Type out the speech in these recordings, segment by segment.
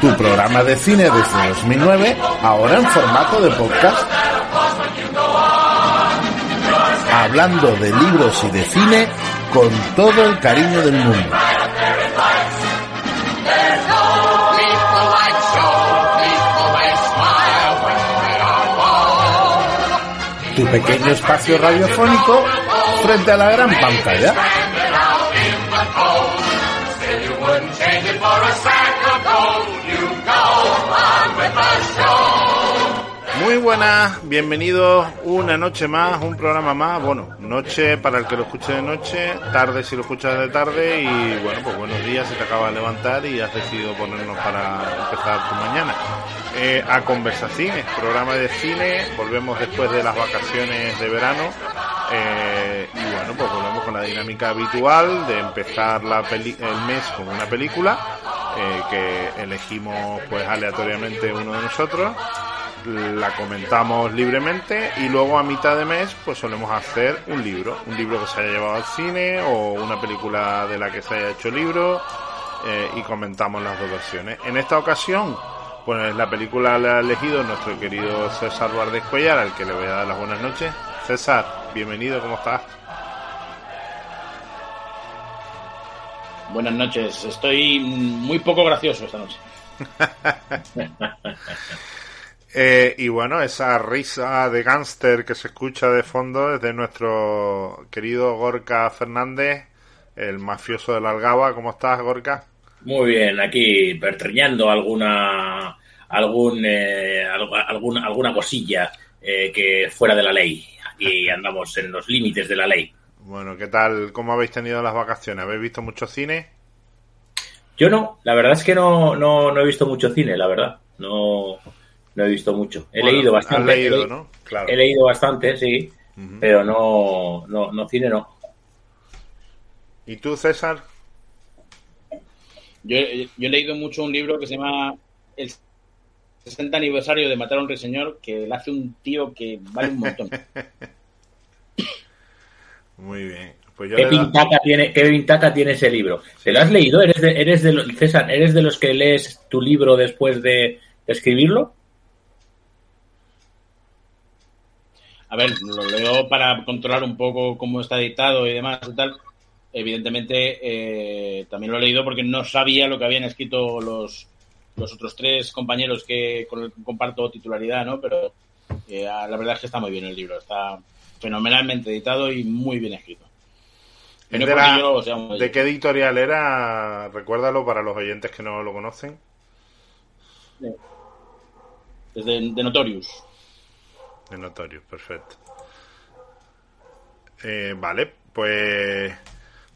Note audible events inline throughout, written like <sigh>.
Tu programa de cine desde 2009, ahora en formato de podcast. Hablando de libros y de cine con todo el cariño del mundo. Tu pequeño espacio radiofónico frente a la gran pantalla. Muy buenas, bienvenidos una noche más, un programa más. Bueno, noche para el que lo escuche de noche, tarde si lo escuchas de tarde y bueno, pues buenos días si te acabas de levantar y has decidido ponernos para empezar tu mañana. Eh, a Conversaciones, programa de cine, volvemos después de las vacaciones de verano eh, y bueno, pues volvemos con la dinámica habitual de empezar el mes con una película eh, que elegimos pues aleatoriamente uno de nosotros la comentamos libremente y luego a mitad de mes pues solemos hacer un libro, un libro que se haya llevado al cine o una película de la que se haya hecho libro eh, y comentamos las dos versiones. En esta ocasión, pues la película la ha elegido nuestro querido César Valdés Cuellar, al que le voy a dar las buenas noches. César, bienvenido, ¿cómo estás? Buenas noches, estoy muy poco gracioso esta noche. <laughs> Eh, y bueno, esa risa de gángster que se escucha de fondo es de nuestro querido Gorka Fernández, el mafioso de la Algaba. ¿Cómo estás, Gorka? Muy bien, aquí pertreñando alguna algún eh, alguna alguna cosilla eh, que fuera de la ley. Aquí <laughs> andamos en los límites de la ley. Bueno, ¿qué tal? ¿Cómo habéis tenido las vacaciones? ¿Habéis visto mucho cine? Yo no, la verdad es que no, no, no he visto mucho cine, la verdad. No, no he visto mucho. He Bueno, leído has bastante. leído, he, ¿no? Claro. he leído bastante, sí, pero no, no, no cine no. ¿Y tú, César? Yo, yo he leído mucho un libro que se llama El 60 aniversario de Matar a un Ruiseñor, que le hace un tío que vale un montón. <laughs> Muy bien. Pues yo ¿Qué da- pintaca tiene, qué pintaca tiene ese libro? ¿Te lo has leído? ¿Eres de, eres de lo- César, ¿eres de los que lees tu libro después de, de escribirlo? A ver, lo leo para controlar un poco cómo está editado y demás y tal. Evidentemente, eh, también lo he leído porque no sabía lo que habían escrito los, los otros tres compañeros que con los que comparto titularidad, ¿no? Pero eh, la verdad es que está muy bien el libro. Está fenomenalmente editado y muy bien escrito. ¿Es No de, porque la- yo lo sea muy- ¿De qué editorial era? Recuérdalo para los oyentes que no lo conocen. Desde de Notorious. De Notorious, perfecto. Eh, vale, pues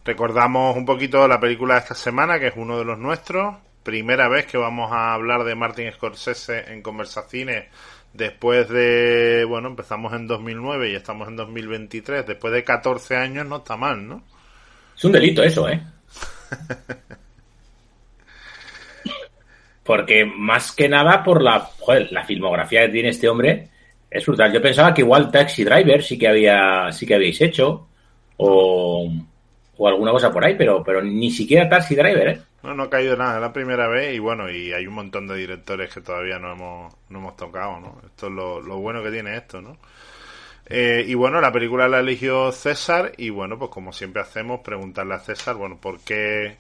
recordamos un poquito la película de esta semana, que es uno de los nuestros. Primera vez que vamos a hablar de Martin Scorsese en Conversaciones después de, bueno, empezamos en 2009 y estamos en 2023. Después de 14 años no está mal, ¿no? Es un delito eso, ¿eh? <laughs> Porque más que nada por la, joder, la filmografía que tiene este hombre es brutal. Yo pensaba que igual Taxi Driver sí que había, sí que habéis hecho o, o alguna cosa por ahí, pero, pero ni siquiera Taxi Driver, ¿eh? No, no ha caído nada, es la primera vez y bueno, y hay un montón de directores que todavía no hemos, no hemos tocado, ¿no? Esto es lo, lo bueno que tiene esto, ¿no? Eh, y bueno, la película la eligió César y bueno, pues como siempre hacemos, preguntarle a César, bueno, ¿por qué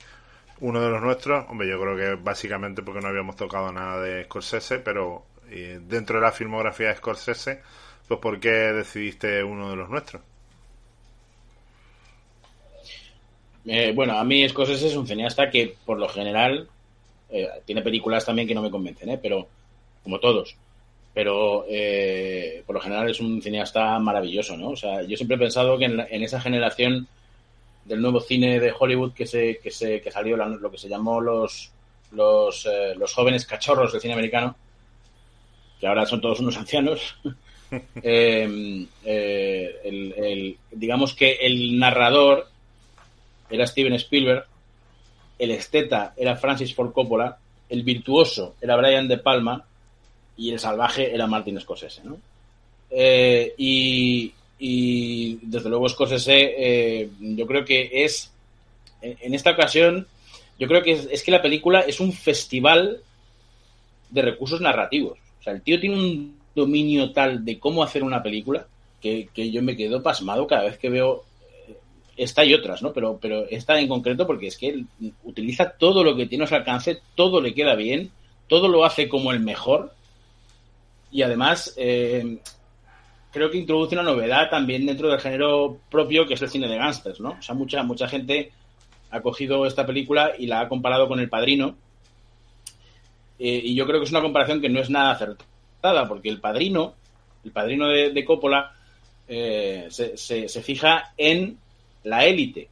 uno de los nuestros? Hombre, yo creo que básicamente porque no habíamos tocado nada de Scorsese, pero eh, dentro de la filmografía de Scorsese, pues ¿por qué decidiste uno de los nuestros? Eh, bueno, a mí Scorsese es un cineasta que, por lo general, eh, tiene películas también que no me convencen, ¿eh? pero como todos. Pero eh, por lo general es un cineasta maravilloso, ¿no? O sea, yo siempre he pensado que en, la- en esa generación del nuevo cine de Hollywood que se que se que salió lo que se llamó los los, los jóvenes cachorros del cine americano, que ahora son todos unos ancianos, <laughs> eh, eh, el, digamos que el narrador era Steven Spielberg, el esteta era Francis Ford Coppola, el virtuoso era Brian De Palma y el salvaje era Martin Scorsese, ¿no? Eh, y, desde luego Scorsese yo creo que es en esta ocasión yo creo que es, que la película es un festival de recursos narrativos. Sea, el tío tiene un dominio tal de cómo hacer una película que, yo me quedo pasmado cada vez que veo eh, esta y otras, ¿no? Pero, pero esta en concreto porque es que él utiliza todo lo que tiene a su alcance, todo le queda bien, todo lo hace como el mejor y además eh, creo que introduce una novedad también dentro del género propio que es el cine de gángsters, ¿no? O sea, mucha, mucha gente ha cogido esta película y la ha comparado con El Padrino. Eh, y yo creo que es una comparación que no es nada acertada, porque El Padrino, el Padrino de, Coppola, eh, se, fija en la élite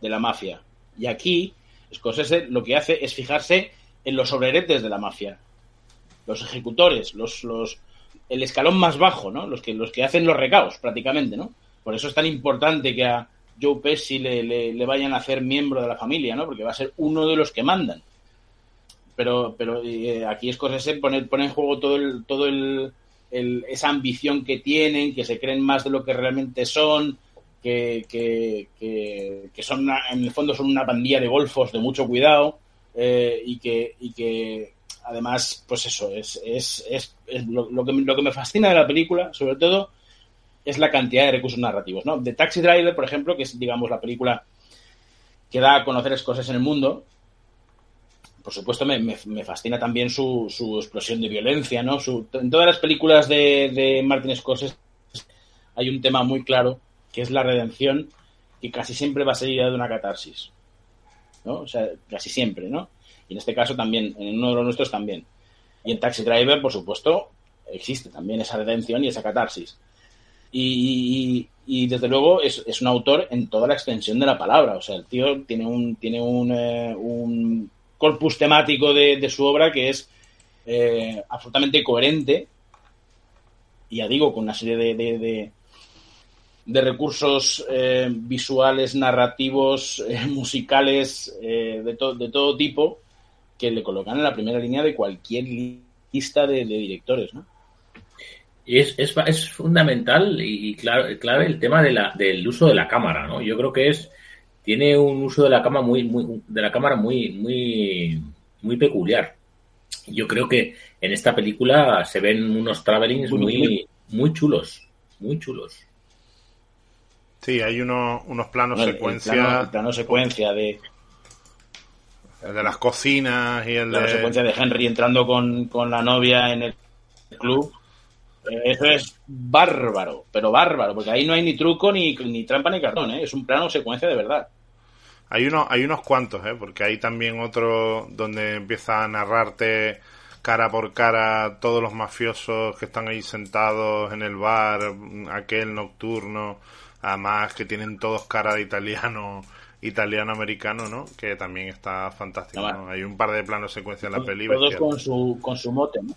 de la mafia. Y aquí, Scorsese lo que hace es fijarse en los sobreretes de la mafia, los ejecutores, los, los, el escalón más bajo, ¿no? Los que, los que hacen los recaos, prácticamente, ¿no? Por eso es tan importante que a, Joe Pesci le, le, vayan a hacer miembro de la familia, ¿no? Porque va a ser uno de los que mandan. Pero, pero eh, aquí Scorsese pone, pone en juego todo el, todo el, esa ambición que tienen, que se creen más de lo que realmente son, que, que, que, son en el fondo son una pandilla de golfos de mucho cuidado eh, y que y que además pues eso es, es, es, lo, que, lo que me fascina de la película sobre todo es la cantidad de recursos narrativos, ¿no? De Taxi Driver, por ejemplo, que es, digamos, la película que da a conocer cosas en el mundo, por supuesto me, fascina también su, explosión de violencia, ¿no? en todas las películas de, de Martin Scorsese hay un tema muy claro, que es la redención, que casi siempre va a seguida de una catarsis, ¿no? O sea, casi siempre, ¿no? Y en este caso también, en uno de los nuestros también. Y en Taxi Driver, por supuesto, existe también esa redención y esa catarsis. Y, desde luego es, un autor en toda la extensión de la palabra. O sea, el tío tiene un, tiene un, eh, un corpus temático de, su obra que es eh, absolutamente coherente. Y ya digo, con una serie de, de, recursos eh, visuales, narrativos, <laughs> musicales, de, de todo tipo, que le colocan en la primera línea de cualquier lista de, directores, ¿no? es, es, es fundamental y clave, clave el tema de la, del uso de la cámara, ¿no? Yo creo que es tiene un uso de la cámara muy, muy de la cámara muy muy muy peculiar. Yo creo que en esta película se ven unos travelings muy muy chulos, muy chulos. Sí, hay unos, unos planos secuencia. El plano, secuencia de. El de las cocinas y el de. La secuencia de Henry entrando con, con la novia en el club. Eso es bárbaro, pero bárbaro, porque ahí no hay ni truco, ni, ni trampa, ni cartón, ¿eh? es un plano secuencia de verdad. Hay, uno, hay unos cuantos, ¿eh? porque hay también otro donde empieza a narrarte cara por cara todos los mafiosos que están ahí sentados en el bar, aquel nocturno, además que tienen todos cara de italiano italiano-americano, ¿no? Que también está fantástico, Hay un par de planos secuencia en la película. Todos con su, con su mote, ¿no?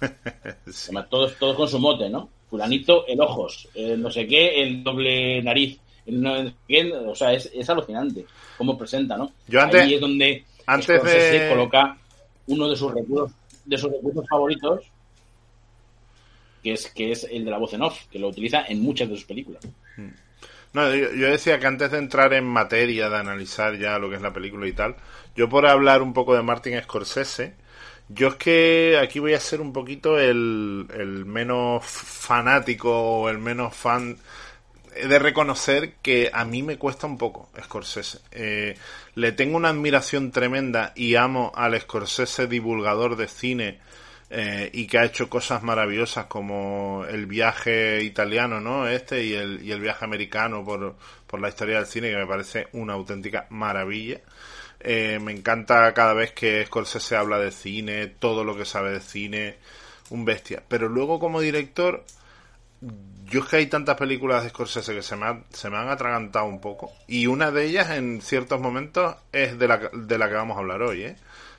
<laughs> todos, todos con su mote, ¿no? Fulanito, el ojos, no sé qué, el doble nariz. O sea, es, alucinante cómo presenta, ¿no? Yo antes, Ahí es donde antes de... coloca uno de sus recursos, de sus recursos favoritos, que es, que es el de la voz en off, que lo utiliza en muchas de sus películas. Hmm. No, yo, yo, decía que antes de entrar en materia, de analizar ya lo que es la película y tal, yo por hablar un poco de Martin Scorsese, yo es que aquí voy a ser un poquito el, el menos fanático o el menos fan de reconocer que a mí me cuesta un poco Scorsese. Eh, le tengo una admiración tremenda y amo al Scorsese divulgador de cine eh, y que ha hecho cosas maravillosas como el viaje italiano, ¿no? Este y el, y el viaje americano por, por la historia del cine que me parece una auténtica maravilla. Eh, me encanta cada vez que Scorsese habla de cine, todo lo que sabe de cine, un bestia. Pero luego como director, yo es que hay tantas películas de Scorsese que se me, se me han atragantado un poco. Y una de ellas en ciertos momentos es de la, de la que vamos a hablar hoy, ¿eh?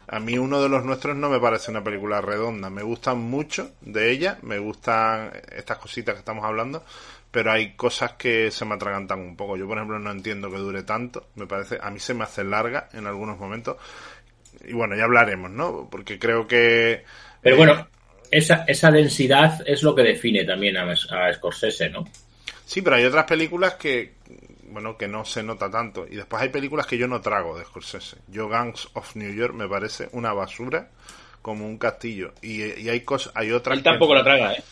A mí uno de los nuestros no me parece una película redonda. Me gustan mucho de ella, me gustan estas cositas que estamos hablando, pero hay cosas que se me atragantan un poco. Yo, por ejemplo, no entiendo que dure tanto. Me parece, a mí se me hace larga en algunos momentos. Y bueno, ya hablaremos, ¿no? Porque creo que... Pero bueno, esa, esa densidad es lo que define también a, a Scorsese, ¿no? Sí, pero hay otras películas que, bueno, que no se nota tanto. Y después hay películas que yo no trago de Scorsese. Yo Gangs of New York me parece una basura como un castillo. Y, hay cosas, hay otras. Él tampoco la traga, ¿eh?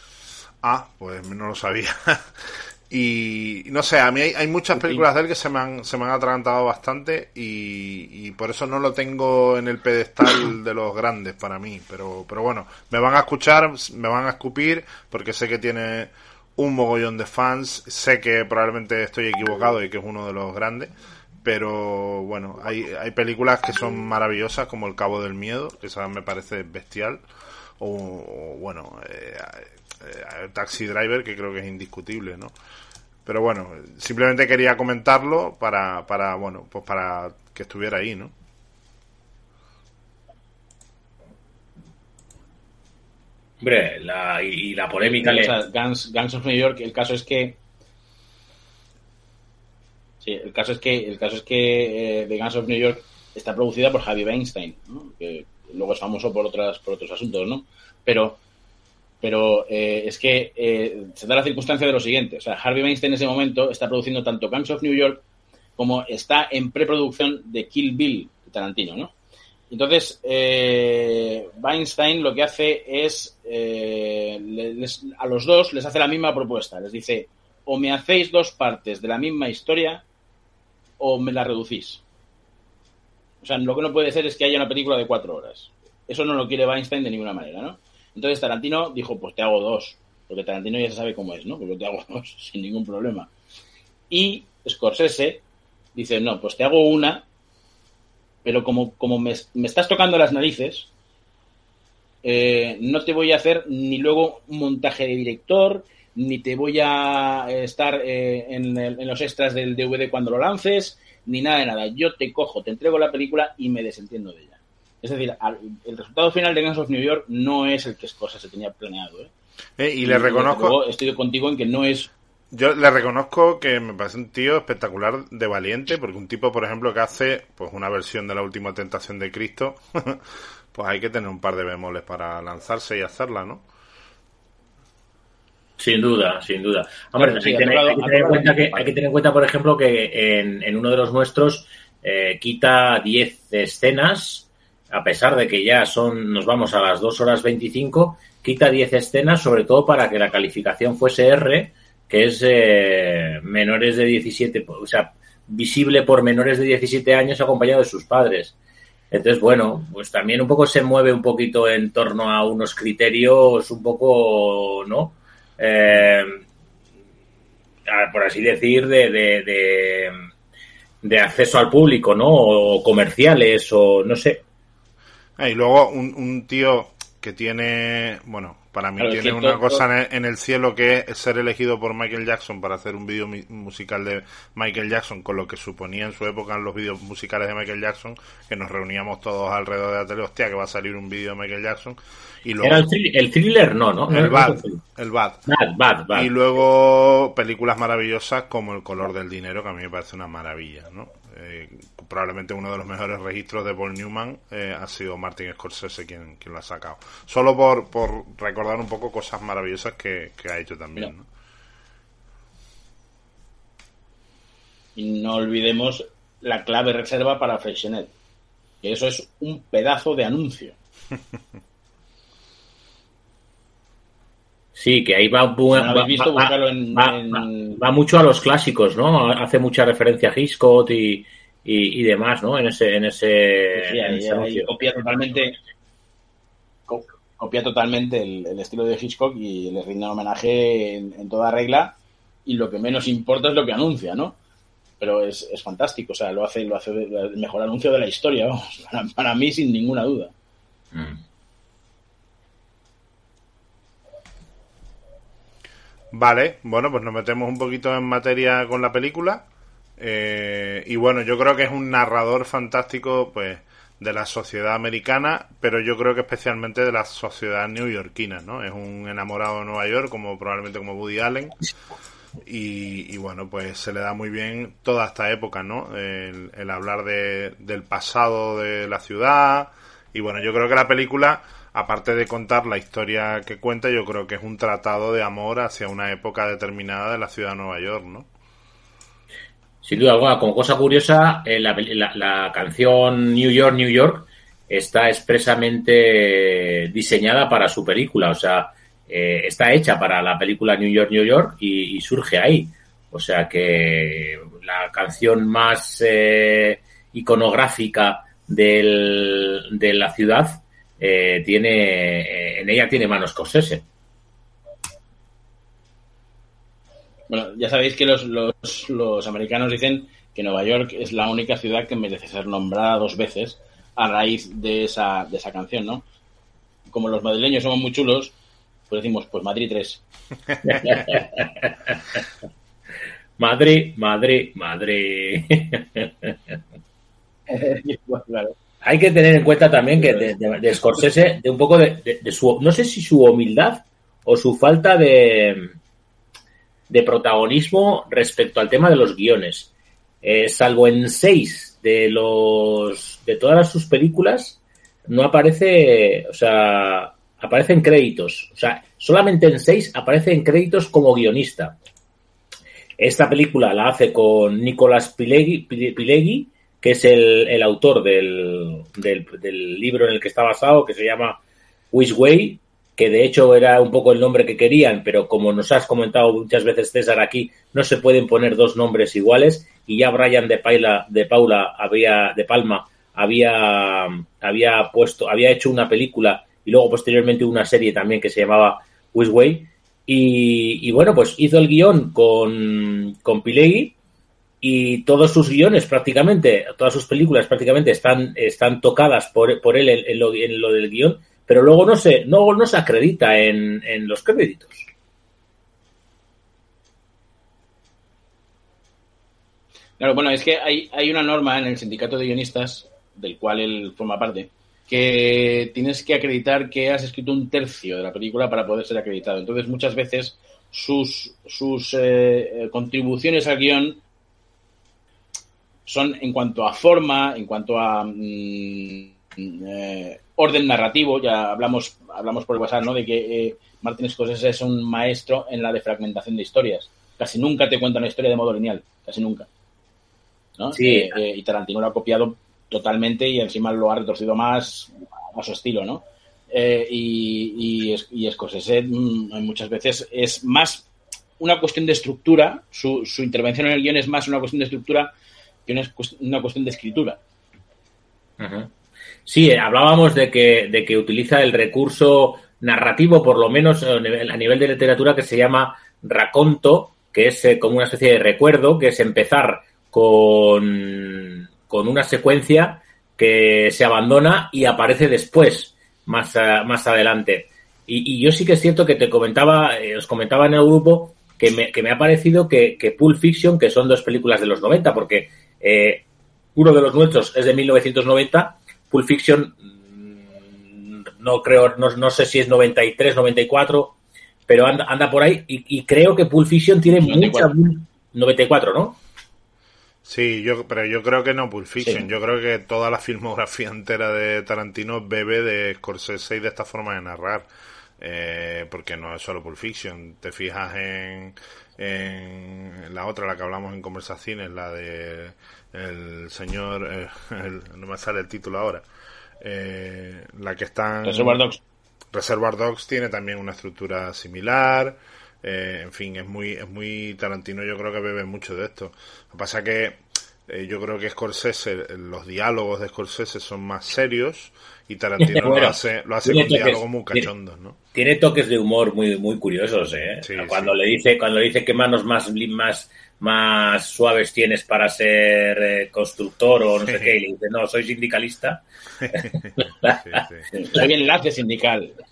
Ah, pues no lo sabía. <laughs> y no sé, a mí hay, muchas películas de él que se me han, se me han atragantado bastante y, y, por eso no lo tengo en el pedestal de los grandes para mí. Pero, pero bueno, me van a escuchar, me van a escupir porque sé que tiene un mogollón de fans. Sé que probablemente estoy equivocado y que es uno de los grandes. Pero bueno, hay, hay películas que son maravillosas, como El Cabo del Miedo, que esa me parece bestial. O, bueno, eh, eh, Taxi Driver, que creo que es indiscutible, ¿no? Pero bueno, simplemente quería comentarlo para, para bueno, pues para que estuviera ahí, ¿no? Hombre, la, y, la polémica. Guns, of New York, el caso es que. Sí, el caso es que, el caso es que eh, The Guns of New York está producida por Javi Weinstein, que luego es famoso por otras, por otros asuntos, ¿no? Pero, pero eh, es que eh, se da la circunstancia de lo siguiente. O sea, Harvey Weinstein en ese momento está produciendo tanto Guns of New York como está en preproducción de Kill Bill Tarantino, ¿no? Entonces, eh, Weinstein lo que hace es, eh, a los dos les hace la misma propuesta. Les dice, o me hacéis dos partes de la misma historia o me la reducís. O sea, lo que no puede ser es que haya una película de cuatro horas. Eso no lo quiere Weinstein de ninguna manera, ¿no? Entonces Tarantino dijo, pues te hago dos. Porque Tarantino ya se sabe cómo es, ¿no? Pues yo te hago <laughs> dos sin ningún problema. Y Scorsese dice, no, pues te hago una pero como, como me, estás tocando las narices, eh, no te voy a hacer ni luego un montaje de director, ni te voy a estar eh, en, los extras del DVD cuando lo lances, ni nada de nada. Yo te cojo, te entrego la película y me desentiendo de ella. Es decir, el resultado final de Guns of New York no es el que Scorsese se tenía planeado. ¿eh? y le reconozco. estoy contigo en que no es yo le reconozco que me parece un tío espectacular de valiente, porque un tipo, por ejemplo, que hace pues una versión de la última tentación de Cristo, <laughs> pues hay que tener un par de bemoles para lanzarse y hacerla, ¿no? Sin duda, sin duda. Hombre, hay, que tener, en cuenta por ejemplo, que en, uno de los nuestros eh, quita 10 escenas, a pesar de que ya son, nos vamos a las 2 horas 25, quita 10 escenas, sobre todo para que la calificación fuese R, que es eh, menores de 17, o sea, visible por menores de 17 años acompañado de sus padres. Entonces, bueno, pues también un poco se mueve un poquito en torno a unos criterios un poco, ¿no? Eh, por así decir, de, de, de, acceso al público, ¿no? O comerciales, o no sé. Ah, y luego un, un tío que tiene, bueno, para mí tiene una cosa en el, cielo que es ser elegido por Michael Jackson para hacer un vídeo musical de Michael Jackson, con lo que suponía en su época en los vídeos musicales de Michael Jackson, que nos reuníamos todos alrededor de la tele, hostia, que va a salir un vídeo de Michael Jackson. Y luego, Era el, thriller, no, ¿no? El bad, el bad. Bad, bad. Y luego películas maravillosas como El color del dinero, que a mí me parece una maravilla, ¿no? Eh, probablemente uno de los mejores registros de Paul Newman eh, ha sido Martin Scorsese quien, quien lo ha sacado. Solo por, por recordar un poco cosas maravillosas que, ha hecho también. ¿no? Y no olvidemos la clave reserva para Freixenet, que eso es un pedazo de anuncio. <laughs> Sí, que ahí va, va, mucho a los clásicos, ¿no? Hace mucha referencia a Hitchcock y, y, demás, ¿no? En ese, en ese, copia totalmente, copia totalmente el, estilo de Hitchcock y le rinde homenaje en, toda regla. Y lo que menos importa es lo que anuncia, ¿no? Pero es, es fantástico, o sea, lo hace, lo hace el mejor anuncio de la historia, vamos, <laughs> para, mí sin ninguna duda. Mm. Vale, bueno, pues nos metemos un poquito en materia con la película. Eh, y bueno, yo creo que es un narrador fantástico, pues, de la sociedad americana, pero yo creo que especialmente de la sociedad neoyorquina, ¿no? Es un enamorado de Nueva York, como probablemente como Woody Allen. Y, bueno, pues se le da muy bien toda esta época, ¿no? El, el hablar de, del pasado de la ciudad. Y bueno, yo creo que la película, aparte de contar la historia que cuenta, yo creo que es un tratado de amor hacia una época determinada de la ciudad de Nueva York, ¿no? Sin duda alguna, como cosa curiosa, eh, la, canción New York, New York está expresamente diseñada para su película, o sea, eh, está hecha para la película New York, New York y, surge ahí. O sea que la canción más eh, iconográfica del, de la ciudad tiene en ella tiene manos Scorsese. Bueno, ya sabéis que los, los, americanos dicen que Nueva York es la única ciudad que merece ser nombrada dos veces a raíz de esa, de esa canción, ¿no? Como los madrileños somos muy chulos, pues decimos, pues Madrid 3. <laughs> Madrid, Madrid, Madrid. <laughs> Hay que tener en cuenta también que de, de, Scorsese, de un poco de, su, no sé si su humildad o su falta de, de protagonismo respecto al tema de los guiones. Eh, salvo en seis de los de todas sus películas, no aparece, o sea, aparecen créditos. O sea, solamente en seis aparecen créditos como guionista. Esta película la hace con Nicolás Pileggi, que es el, autor del, del, del, libro en el que está basado, que se llama Which Way, que de hecho era un poco el nombre que querían, pero como nos has comentado muchas veces César aquí, no se pueden poner dos nombres iguales y ya Brian de Paula, de Paula había de Palma había había puesto había hecho una película y luego posteriormente una serie también que se llamaba Wisway y, y bueno pues hizo el guion con con Pilegui y todos sus guiones prácticamente todas sus películas prácticamente están están tocadas por, por él en lo, en lo del guion pero luego no se, no, no se acredita en, en los créditos. Claro, bueno, es que hay, hay una norma en el sindicato de guionistas, del cual él forma parte, que tienes que acreditar que has escrito un tercio de la película para poder ser acreditado. Entonces, muchas veces sus, sus eh, contribuciones al guion son en cuanto a forma, en cuanto a mm, eh, orden narrativo, ya hablamos, hablamos por el WhatsApp, ¿no? De que eh, Martin Scorsese es un maestro en la defragmentación de historias. Casi nunca te cuenta una historia de modo lineal, casi nunca. ¿no? Sí. Eh, eh, y Tarantino lo ha copiado totalmente y encima lo ha retorcido más a su estilo, ¿no? y, y, y Scorsese mm, muchas veces es más una cuestión de estructura, su, su intervención en el guion es más una cuestión de estructura que una, una cuestión de escritura. Sí, eh, hablábamos de que, de que utiliza el recurso narrativo, por lo menos a nivel de literatura, que se llama raconto, que es eh, como una especie de recuerdo, que es empezar con, con una secuencia que se abandona y aparece después, más, más adelante. Y, yo sí que es cierto que te comentaba, eh, os comentaba en el grupo que me, que me ha parecido que, que, Pulp Fiction, que son dos películas de los 90, porque uno de los nuestros es de 1990 Pulp Fiction, mm, no creo, no, sé si es 93, 94, pero anda, anda por ahí y, creo que Pulp Fiction tiene 94. mucha... 94, ¿no? Sí, yo, pero yo creo que no Pulp Fiction. Yo creo que toda la filmografía entera de Tarantino bebe de Scorsese y de esta forma de narrar. Eh, porque no es solo Pulp Fiction. Te fijas en, en la otra, la que hablamos en conversaciones, la de el señor, eh, <laughs> no me sale el título ahora, eh, la que está Reservoir Dogs. Reservoir Dogs tiene también una estructura similar, eh, en fin, es muy, es muy Tarantino, yo creo que bebe mucho de esto. Lo que pasa que yo creo que Scorsese, los diálogos de Scorsese son más serios y Tarantino <laughs> lo hace, lo hace con diálogos muy cachondos, ¿no? Tiene toques de humor muy, muy curiosos, ¿eh? cuando le dice, cuando le dice qué manos más, más, más suaves tienes para ser eh, constructor o no sé qué, y le dice, no, soy sindicalista. Soy enlace sindical. <laughs>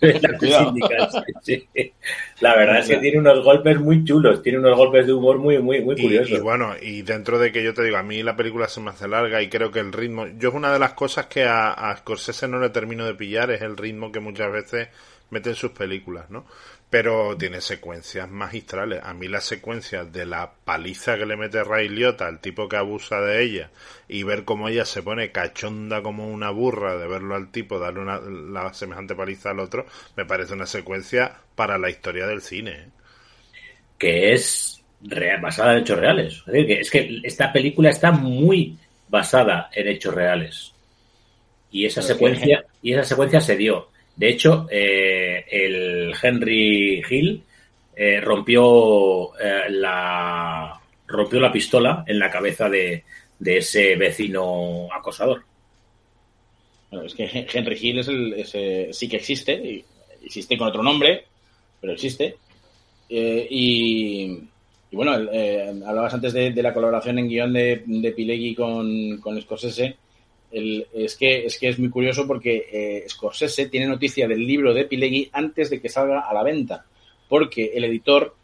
La verdad es que tiene unos golpes muy chulos, tiene unos golpes de humor muy, muy, muy curiosos. Y, bueno, y dentro de que yo te digo, a mí la película se me hace larga y creo que el ritmo, yo es una de las cosas que a, a Scorsese no le termino de pillar, es el ritmo que muchas veces mete en sus películas, ¿no? pero tiene secuencias magistrales. A mí las secuencias de la paliza que le mete Ray Liotta al tipo que abusa de ella y ver cómo ella se pone cachonda como una burra de verlo al tipo darle una, la semejante paliza al otro, me parece una secuencia para la historia del cine. ¿eh? Que es basada en hechos reales. Es, que, esta película está muy basada en hechos reales. Y esa secuencia, y esa secuencia se dio. De hecho, eh, el Henry Hill eh, rompió eh, la rompió la pistola en la cabeza de, ese vecino acosador. Bueno, es que Henry Hill es el, sí que existe, existe con otro nombre, pero existe. y, bueno, hablabas antes de, la colaboración en guion de, de Pilegui con, con Scorsese es, que, es que es muy curioso porque eh, Scorsese tiene noticia del libro de Pilegui antes de que salga a la venta, porque el editor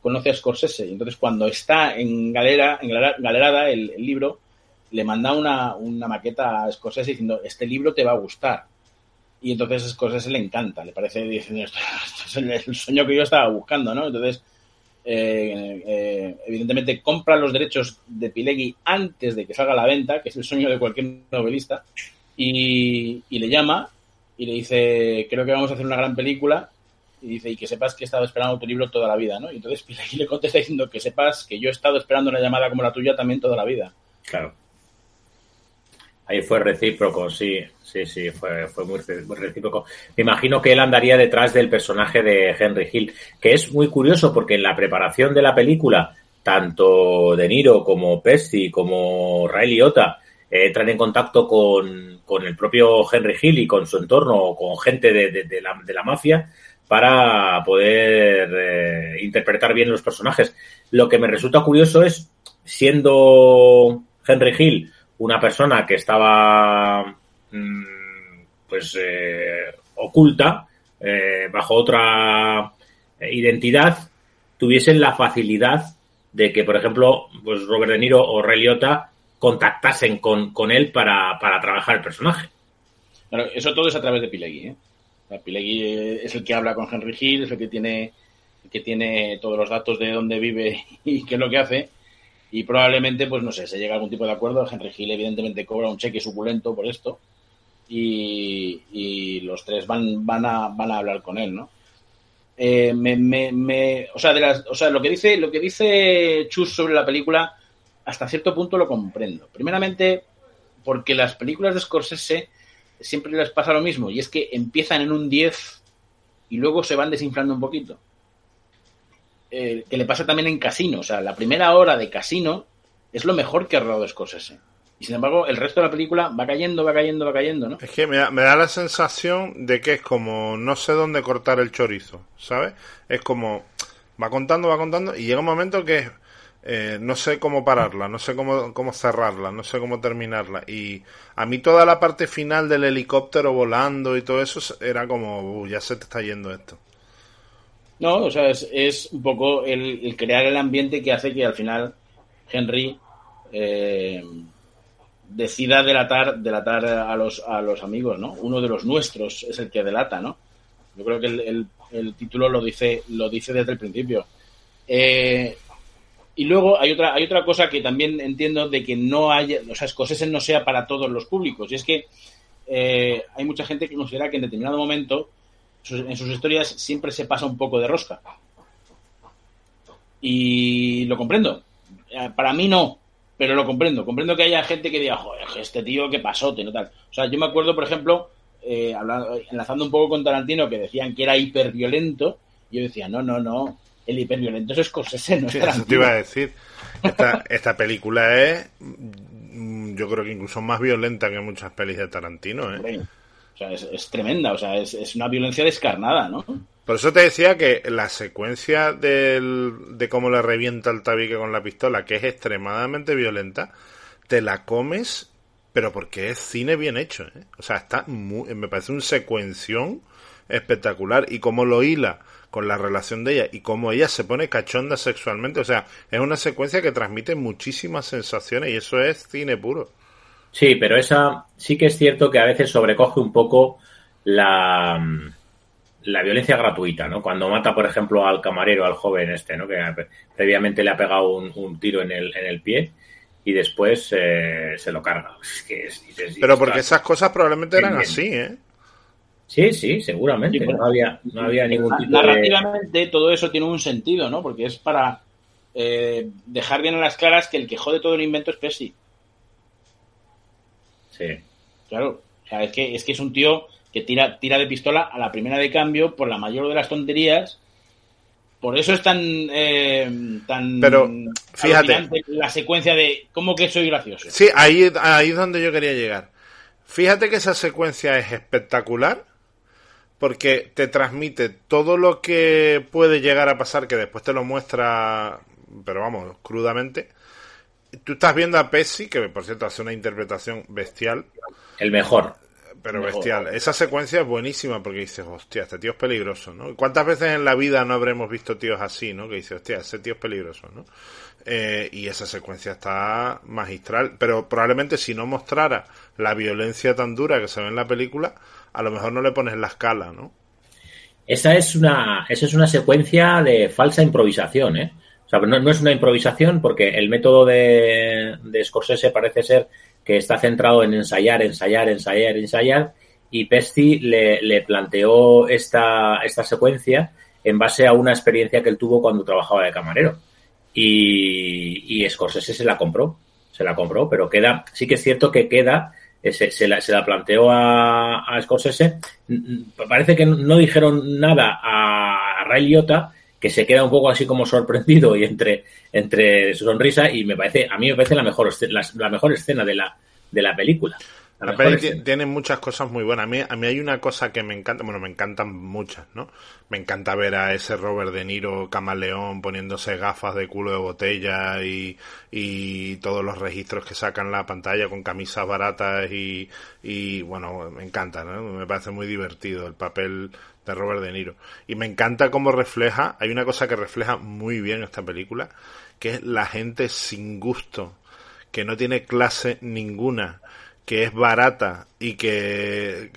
conoce a Scorsese y entonces cuando está en galera, en galerada el, libro, le manda una, una, maqueta a Scorsese diciendo este libro te va a gustar. Y entonces Scorsese le encanta, le parece, diciendo esto, es el sueño que yo estaba buscando, ¿no? Entonces eh, eh, evidentemente compra los derechos de Pilegui antes de que salga la venta, que es el sueño de cualquier novelista, y, le llama y le dice, creo que vamos a hacer una gran película, y dice, y que sepas que he estado esperando tu libro toda la vida, ¿no? Y entonces Pilegui le contesta diciendo que sepas que yo he estado esperando una llamada como la tuya también toda la vida. Claro. Ahí fue recíproco, sí, sí, sí, fue, fue muy, recíproco. Me imagino que él andaría detrás del personaje de Henry Hill, que es muy curioso porque en la preparación de la película, tanto De Niro como Pesci como Ray Liotta eh, entran en contacto con, con, el propio Henry Hill y con su entorno, con gente de, de, la, de la, mafia, para poder eh, interpretar bien los personajes. Lo que me resulta curioso es, siendo Henry Hill una persona que estaba mm, pues eh, oculta eh, bajo otra identidad tuviesen la facilidad de que por ejemplo pues Robert De Niro o Ray Liotta contactasen con, con él para, para, trabajar el personaje eso todo es a través de Pilegui ¿eh? Pilegui es el que habla con Henry Hill es el que tiene el que tiene todos los datos de dónde vive <laughs> y qué es lo que hace y probablemente, pues no sé, se llega a algún tipo de acuerdo. Henry Hill evidentemente cobra un cheque suculento por esto y, los tres van, van, a, van a hablar con él, ¿no? Eh, me, me, o sea, de las, o sea, lo que dice, lo que dice Chus sobre la película, hasta cierto punto lo comprendo. Primeramente, porque las películas de Scorsese siempre les pasa lo mismo, y es que empiezan en un 10 y luego se van desinflando un poquito. Eh, que le pasa también en Casino. O sea, la primera hora de Casino es lo mejor que ha rodado Scorsese. Y sin embargo, el resto de la película va cayendo, va cayendo, va cayendo, ¿no? Es que me da, la sensación de que es como no sé dónde cortar el chorizo, ¿sabes? Es como va contando, va contando y llega un momento que eh, no sé cómo pararla, no sé cómo, cómo cerrarla, no sé cómo terminarla. Y a mí toda la parte final del helicóptero volando y todo eso era como, ya se te está yendo esto. No, o sea, es, un poco el, crear el ambiente que hace que al final Henry eh, decida delatar, delatar a los, a los amigos, ¿no? Uno de los nuestros es el que delata, ¿no? Yo creo que el, el, título lo dice, lo dice desde el principio. Eh, y luego hay otra, hay otra cosa que también entiendo de que no haya, o sea, Scorsese no sea para todos los públicos. Y es que eh, hay mucha gente que considera que en determinado momento en sus historias siempre se pasa un poco de rosca. Y lo comprendo. Eh, para mí no, pero lo comprendo. Comprendo que haya gente que diga, joder, este tío qué pasote, no tal. O sea, yo me acuerdo, por ejemplo, eh, hablando, enlazando un poco con Tarantino, que decían que era hiperviolento. Y yo decía, no, no, no. El hiperviolento es Scorsese, no es Eso te iba a decir. Esta, esta película es, yo creo que incluso más violenta que muchas pelis de Tarantino, ¿eh? O sea, es, tremenda, o sea, es, una violencia descarnada, ¿no? Por eso te decía que la secuencia del, de cómo le revienta el tabique con la pistola, que es extremadamente violenta, te la comes, pero porque es cine bien hecho. ¿eh? O sea, está muy, me parece un secuención espectacular. Y cómo lo hila con la relación de ella y cómo ella se pone cachonda sexualmente. O sea, es una secuencia que transmite muchísimas sensaciones y eso es cine puro. Sí, pero esa sí que es cierto que a veces sobrecoge un poco la, la violencia gratuita, ¿no? Cuando mata, por ejemplo, al camarero, al joven este, ¿no? Que previamente le ha pegado un, tiro en el, en el pie y después eh, se lo carga. <laughs> pero porque esas cosas probablemente eran así, ¿eh? Sí, sí, seguramente. no, había, no había ningún tipo Narrativamente todo eso tiene un sentido, ¿no? Porque es para eh, dejar bien a las claras que el que jode todo el invento es Pesci. Sí. Claro. O sea, es que, es que es un tío que tira, tira de pistola a la primera de cambio por la mayor de las tonterías. Por eso es tan, eh, tan Pero, fíjate. la secuencia de cómo que soy gracioso. Sí, ahí, ahí es donde yo quería llegar. Fíjate que esa secuencia es espectacular porque te transmite todo lo que puede llegar a pasar, que después te lo muestra, pero vamos, crudamente. Tú estás viendo a Pesci, que por cierto hace una interpretación bestial. El mejor. Pero bestial. Esa secuencia es buenísima porque dices, hostia, este tío es peligroso, ¿no? ¿Cuántas veces en la vida no habremos visto tíos así, ¿no? Que dices, hostia, ese tío es peligroso, ¿no? Eh, y esa secuencia está magistral. Pero probablemente si no mostrara la violencia tan dura que se ve en la película, a lo mejor no le pones la escala, ¿no? Esa es una, esa es una secuencia de falsa improvisación, ¿eh? O sea, no, es una improvisación porque el método de, de Scorsese parece ser que está centrado en ensayar, ensayar, ensayar, ensayar, y Pesti le, le planteó esta, esta secuencia en base a una experiencia que él tuvo cuando trabajaba de camarero. Y, y Scorsese se la compró, se la compró, pero queda, sí que es cierto que queda se, la, se la planteó a, a, Scorsese. Parece que no dijeron nada a Ray Liotta, que se queda un poco así como sorprendido y entre, entre su sonrisa, y me parece, a mí me parece la mejor, la mejor escena de la, de la película. La, peli tiene muchas cosas muy buenas. A mí, a mí hay una cosa que me encanta, bueno, me encantan muchas, ¿no? Me encanta ver a ese Robert De Niro camaleón poniéndose gafas de culo de botella y, y todos los registros que sacan la pantalla con camisas baratas y, y bueno, me encanta, ¿no? Me parece muy divertido el papel de Robert De Niro. Y me encanta cómo refleja, hay una cosa que refleja muy bien esta película, que es la gente sin gusto, que no tiene clase ninguna que es barata y que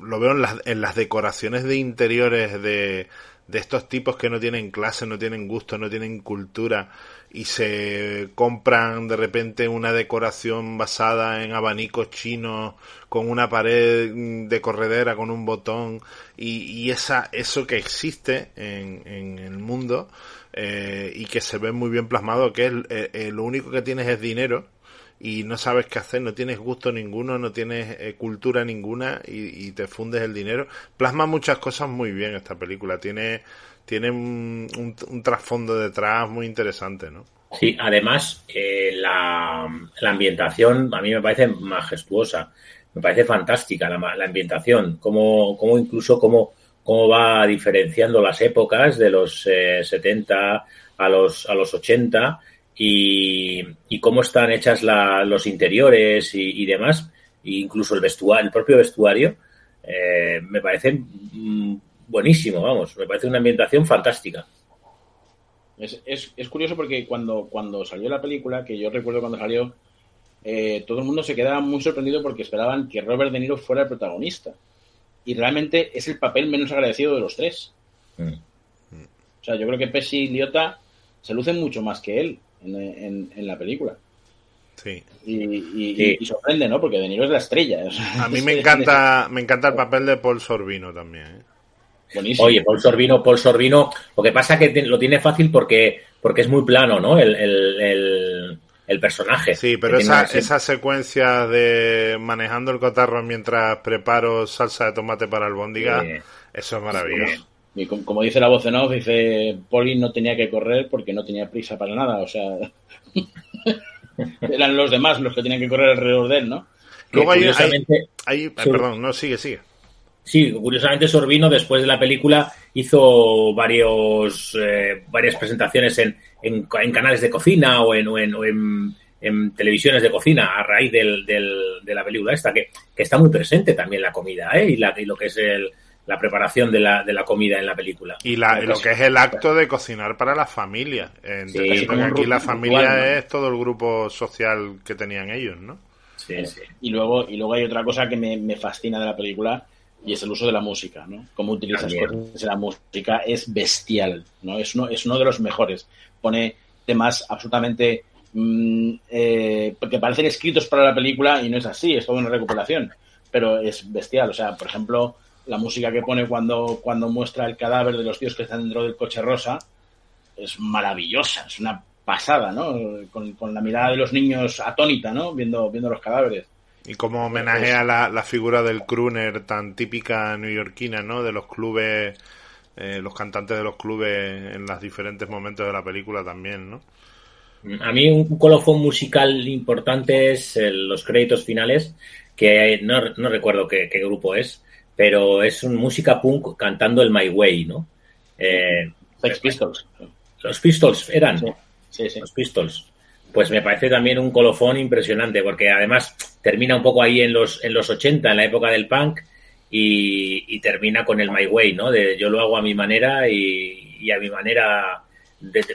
lo veo en las, en las decoraciones de interiores de, de estos tipos que no tienen clase, no tienen gusto, no tienen cultura y se compran de repente una decoración basada en abanicos chinos con una pared de corredera con un botón y, y esa eso que existe en, en el mundo eh, y que se ve muy bien plasmado que es eh, eh, lo único que tienes es dinero y no sabes qué hacer, no tienes gusto ninguno, no tienes eh, cultura ninguna y, te fundes el dinero. Plasma muchas cosas muy bien esta película, tiene, tiene un, un, trasfondo detrás muy interesante, ¿no? Sí, además eh, la, la, ambientación a mí me parece majestuosa, me parece fantástica la, la ambientación, como, como incluso como cómo va diferenciando las épocas de los eh, 70 a los, a los 80 y, cómo están hechas los interiores y, demás, e incluso el vestuario, el propio vestuario, eh, me parece mm, buenísimo, vamos, me parece una ambientación fantástica. Es, es, curioso porque cuando, cuando salió la película, que yo recuerdo cuando salió, eh, todo el mundo se quedaba muy sorprendido porque esperaban que Robert De Niro fuera el protagonista. Y realmente es el papel menos agradecido de los tres. Mm. O sea, yo creo que Pesci y Liotta se lucen mucho más que él en, en, la película. Sí. Y, sorprende, ¿no? Porque De Niro es la estrella. a mí <laughs> me encanta, me encanta el papel de Paul Sorbino también. ¿eh? Oye, Paul Sorbino, Paul Sorbino, lo que pasa es que lo tiene fácil porque, porque es muy plano, ¿no? El, el, el, personaje. Sí, pero esa, esa secuencia de manejando el cotarro mientras preparo salsa de tomate para el bondiga, eso es maravilloso. Y como dice la voz en off, dice, Poli no tenía que correr porque no tenía prisa para nada, o sea, <laughs> eran los demás los que tenían que correr alrededor de él, ¿no? Luego hay, hay, perdón, no, sigue, sigue. Sí, curiosamente Sorbino después de la película hizo varios eh, varias presentaciones en, en, canales de cocina o en, o en, en, televisiones de cocina a raíz del, del, de la película esta, que, que, está muy presente también la comida ¿eh? y, la, y lo que es el, la preparación de la, de la comida en la película. Y la, lo que es el acto de cocinar para la familia. Sí, aquí la familia es todo el grupo social que tenían ellos, ¿no? Sí, sí. Y luego, y luego hay otra cosa que me, me fascina de la película, y es el uso de la música, ¿no? Cómo utilizas cosas la música es bestial, ¿no? Es uno, es uno de los mejores. Pone temas absolutamente mm, eh, que parecen escritos para la película y no es así, es toda una recuperación, pero es bestial. O sea, por ejemplo, la música que pone cuando, cuando muestra el cadáver de los tíos que están dentro del coche rosa es maravillosa, es una pasada, ¿no? Con, con la mirada de los niños atónita, ¿no? Viendo, viendo los cadáveres. Y como homenaje a la, la, figura del crooner tan típica neoyorquina, ¿no? De los clubes, eh, los cantantes de los clubes en los diferentes momentos de la película también, ¿no? A mí un colofón musical importante es los créditos finales, que no, no recuerdo qué, qué, grupo es, pero es un música punk cantando el My Way, ¿no? Eh, Pistols. Los Pistols eran. Sí, sí, sí. Los Pistols pues me parece también un colofón impresionante, porque además termina un poco ahí en los, en los 80, en la época del punk, y, termina con el My Way, ¿no? De yo lo hago a mi manera y, a mi manera,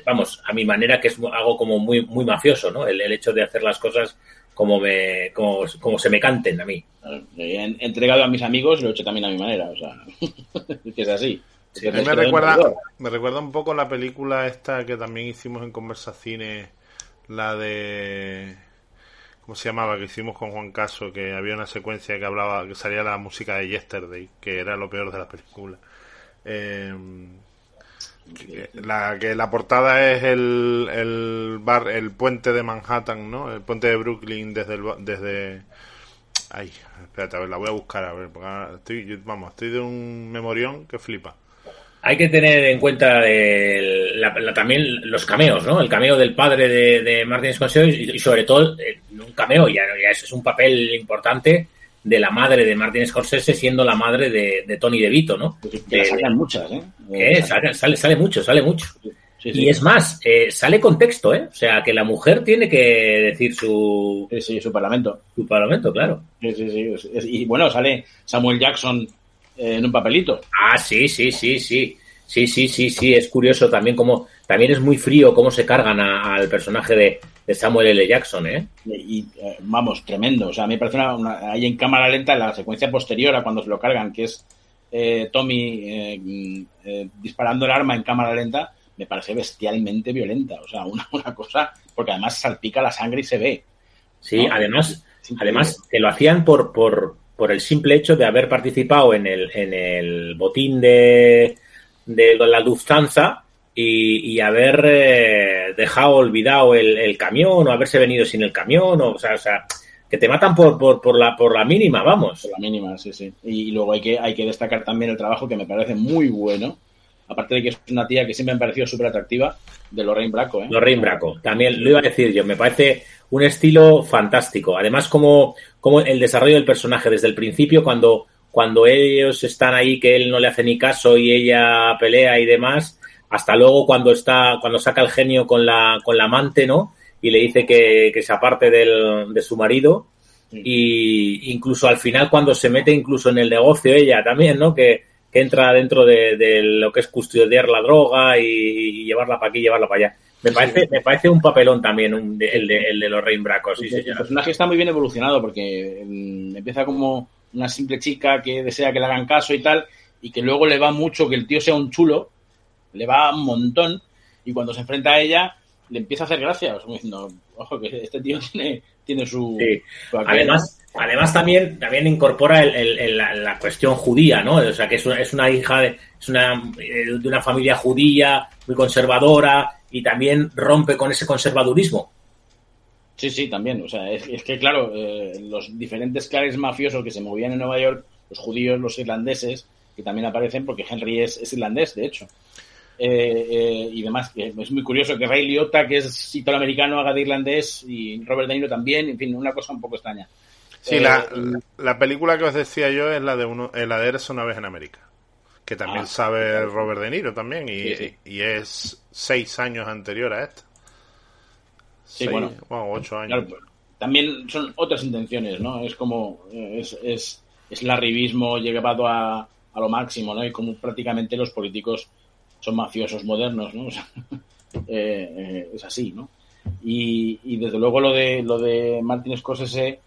vamos, a mi manera que es algo como muy, muy mafioso, ¿no? El, hecho de hacer las cosas como me como, como se me canten a mí. He entregado a mis amigos, lo he hecho también a mi manera, o sea, <laughs> que es así. me, recuerda, me recuerda un poco la película esta que también hicimos en Conversaciones la de ¿cómo se llamaba? que hicimos con Juan Caso, que había una secuencia que hablaba, que salía la música de Yesterday, que era lo peor de la película. Eh, la que la portada es el, el bar el puente de Manhattan no el puente de Brooklyn desde el, desde ay espérate a ver la voy a buscar a ver porque estoy vamos estoy de un memorión que flipa hay que tener en cuenta también los cameos, ¿no? El cameo del padre de, de Martin Scorsese y, sobre todo eh, un cameo, ya, ya es un papel importante de la madre de Martin Scorsese siendo la madre de, Tony DeVito, ¿no? Que salen muchas, ¿eh? Sale, sale, mucho, sale mucho. Y es más, eh, sale con texto, ¿eh? O sea, que la mujer tiene que decir su... Sí, sí, su parlamento. Su parlamento, claro. Sí, sí, sí. Y bueno, sale Samuel Jackson en un papelito. Ah, sí, sí, sí, sí. Sí, sí, sí, sí, es curioso también como también es muy frío cómo se cargan al personaje de, Samuel L. Jackson, ¿eh? Y, eh, vamos, tremendo. O sea, a mí me parece una, ahí en cámara lenta la secuencia posterior a cuando se lo cargan, que es eh, Tommy eh, disparando el arma en cámara lenta, me parece bestialmente violenta. O sea, una, <laughs> una cosa, porque además salpica la sangre y se ve. Sí, además, además que lo hacían por, por, por el simple hecho de haber participado en el, en el botín de, de la Lufthansa y, y haber eh, dejado olvidado el, el, camión o haberse venido sin el camión, o, o, sea, o sea, que te matan por, por, por, la, por la mínima, vamos. Por la mínima, sí, sí. Y, luego hay que, hay que destacar también el trabajo que me parece muy bueno, aparte de que es una tía que siempre me ha parecido súper atractiva, de Lorraine Bracco. ¿eh? Lorraine Bracco, también lo iba a decir yo, me parece un estilo fantástico. Además, como, como el desarrollo del personaje desde el principio, cuando, cuando ellos están ahí, que él no le hace ni caso y ella pelea y demás, hasta luego cuando está, cuando saca el genio con la, con la amante, ¿no? Y le dice que, que se aparte del, de su marido. Y incluso al final, cuando se mete incluso en el negocio ella también, ¿no? Que, que entra dentro de, de, lo que es custodiar la droga y, y llevarla para aquí llevarla para allá. Me parece, me parece un papelón también un el, de, el de los Rain Bracos. Sí, el personaje está muy bien evolucionado porque mm, empieza como una simple chica que desea que le hagan caso y tal, y que luego le va mucho que el tío sea un chulo, le va un montón, y cuando se enfrenta a ella, le empieza a hacer gracia. diciendo, ojo, que este tío <laughs> tiene, tiene su. además, además también, también incorpora el, el, la, cuestión judía, ¿no? O sea, que es una, es una hija de, es una, eh, de una familia judía, muy conservadora, y también rompe con ese conservadurismo. Sí, sí, también. O sea, es, que, claro, eh, los diferentes clares mafiosos que se movían en Nueva York, los judíos, los irlandeses, que también aparecen, porque Henry es, irlandés, de hecho. Eh, eh, y demás, es muy curioso que Ray Liotta, que es italoamericano, haga de irlandés, y Robert De Niro también, en fin, una cosa un poco extraña. Sí, la, la, película que os decía yo es la de uno, la de Eres una vez en América, que también ah, sabe Robert De Niro también y, y, es seis años anterior a esta. Sí, bueno, ocho años. también son otras intenciones, ¿no? Es como es, es, es el arribismo llevado a, a lo máximo, ¿no? Y como prácticamente los políticos son mafiosos modernos, ¿no? <laughs> Eh, eh, es así, ¿no? Y, y, desde luego lo de lo de Martin Scorsese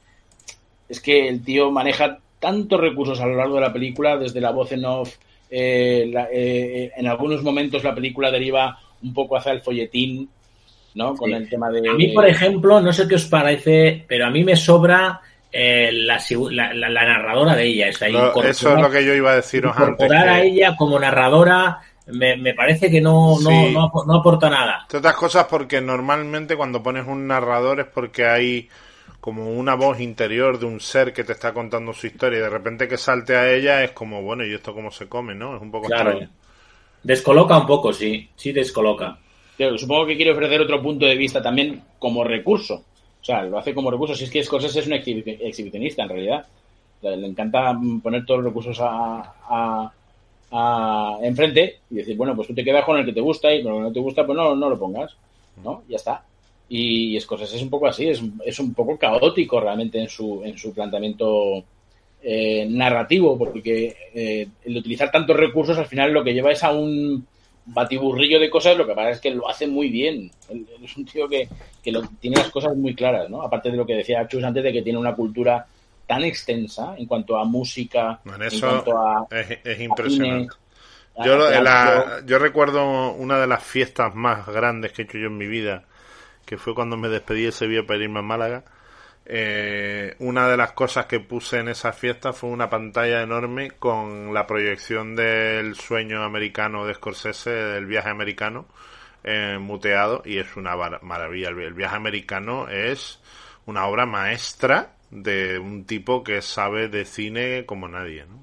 es que el tío maneja tantos recursos a lo largo de la película, desde la voz en off, eh, en algunos momentos la película deriva un poco hacia el folletín, ¿no? Con el tema de... A mí, por ejemplo, no sé qué os parece, pero a mí me sobra eh, la, la, narradora de ella. eso es lo que yo iba a deciros antes. a ella como narradora me, me parece que no, no, no, aporta nada. Entre otras cosas porque normalmente cuando pones un narrador es porque hay como una voz interior de un ser que te está contando su historia y de repente que salte a ella es como, bueno, ¿y esto cómo se come, no? Es un poco claro. Descoloca un poco, sí, sí descoloca. supongo que quiere ofrecer otro punto de vista también como recurso. O sea, lo hace como recurso. Si es que Scorsese es un exhibicionista, en realidad. Le encanta poner todos los recursos a, a, enfrente y decir, bueno, pues tú te quedas con el que te gusta y cuando no te gusta, pues no, no lo pongas. ¿No? Ya está. Y Scorsese es un poco así, es, es un poco caótico realmente en su, en su planteamiento eh, narrativo, porque eh, el utilizar tantos recursos al final lo que lleva es a un batiburrillo de cosas, lo que pasa es que lo hace muy bien. es un tío que, lo, tiene las cosas muy claras, ¿no? Aparte de lo que decía Chus antes de que tiene una cultura tan extensa en cuanto a música, en, cuanto a... Es, impresionante. yo, yo recuerdo una de las fiestas más grandes que he hecho yo en mi vida, que fue cuando me despedí ese día para irme a Málaga eh, una de las cosas que puse en esa fiesta fue una pantalla enorme con la proyección del sueño americano de Scorsese, del viaje americano, eh, muteado, y es una maravilla. El viaje americano es una obra maestra de un tipo que sabe de cine como nadie. ¿no?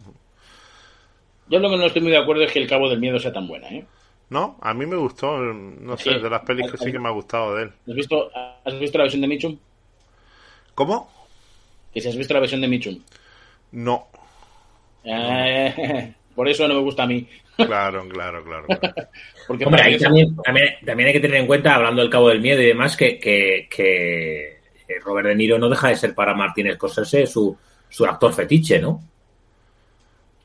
Yo lo que no estoy muy de acuerdo es que El Cabo del Miedo sea tan buena. ¿eh? No, a mí me gustó, no sé, de las pelis que sí que me ha gustado de él. ¿Has visto, ¿has visto la versión de Mitchum? ¿Cómo? Que si has visto la versión de Michum. No. Eh, <laughs> por eso no me gusta a mí. Claro, claro, claro. <laughs> Porque Hombre, ahí también, también, hay que tener en cuenta, hablando del Cabo del Miedo y demás, que, que, Robert De Niro no deja de ser para Martínez Scorsese su, su actor fetiche, ¿no?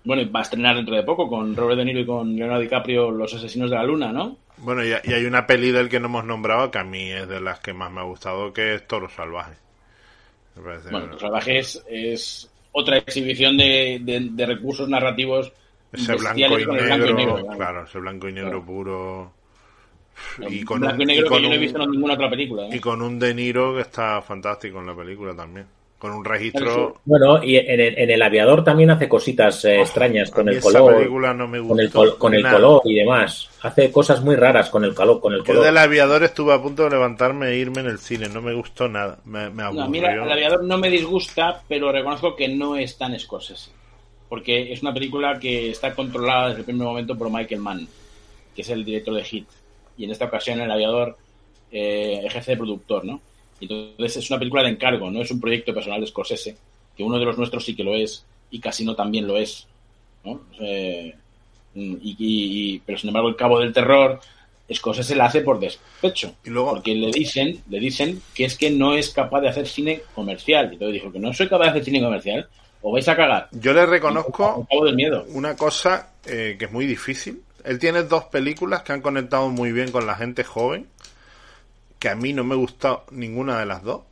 Bueno, va a estrenar dentro de poco con Robert De Niro y con Leonardo DiCaprio Los Asesinos de la Luna, ¿no? Bueno, y, y hay una peli del que no hemos nombrado que a mí es de las que más me ha gustado, que es Toro Salvaje. Bueno, Los Salvajes es otra exhibición de, de, recursos narrativos. Ese blanco y, negro, claro, ese blanco y negro puro. Y con blanco y negro que yo no he visto en ninguna otra película. ¿eh? Y con un De Niro que está fantástico en la película también con un registro. Bueno, y en el, en el aviador también hace cositas eh, extrañas con el color. con el, con el color y demás. Hace cosas muy raras con el calor, con el color. Yo del aviador estuve a punto de levantarme e irme en el cine, no me gustó nada, me, me aburrió. No, mira, el aviador no me disgusta, pero reconozco que no es tan Scorsese. Porque es una película que está controlada desde el primer momento por Michael Mann, que es el director de Hit. Y en esta ocasión el aviador eh, ejerce de productor, ¿no? Entonces es una película de encargo, no es un proyecto personal de Scorsese, que uno de los nuestros sí que lo es y Casino también lo es. ¿no? Eh, y, pero sin embargo el cabo del terror Scorsese la hace por despecho. ¿Y luego? Porque le dicen, le dicen que es que no es capaz de hacer cine comercial. Y entonces dijo que no soy capaz de hacer cine comercial, o vais a cagar. Yo le reconozco del miedo. una cosa eh, que es muy difícil. Él tiene dos películas que han conectado muy bien con la gente joven que a mí no me gusta ninguna de las dos,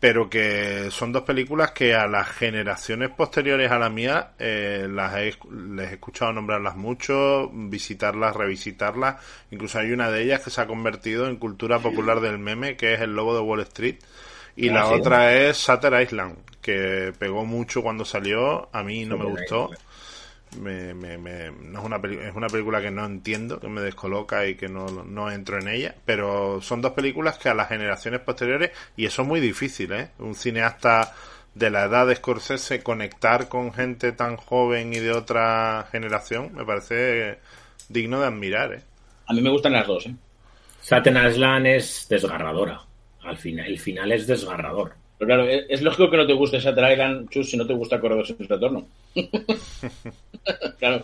pero que son dos películas que a las generaciones posteriores a la mía eh, las he, les he escuchado nombrarlas mucho, visitarlas, revisitarlas. Incluso hay una de ellas que se ha convertido en cultura popular del meme, que es El Lobo de Wall Street. Y ah, la otra es Sutter Island, que pegó mucho cuando salió. A mí no me gustó me, me, no es una, es una película que no entiendo, que me descoloca y que no, no, entro en ella, pero son dos películas que a las generaciones posteriores, y eso es muy difícil, ¿eh? Un cineasta de la edad de Scorsese conectar con gente tan joven y de otra generación, me parece digno de admirar, ¿eh? A mí me gustan las dos, ¿eh? Saten Aslan es desgarradora. Al final, el final es desgarrador. Pero claro, es, es lógico que no te guste Shutter Island, Chus, si no te gusta Corredor sin retorno. <laughs>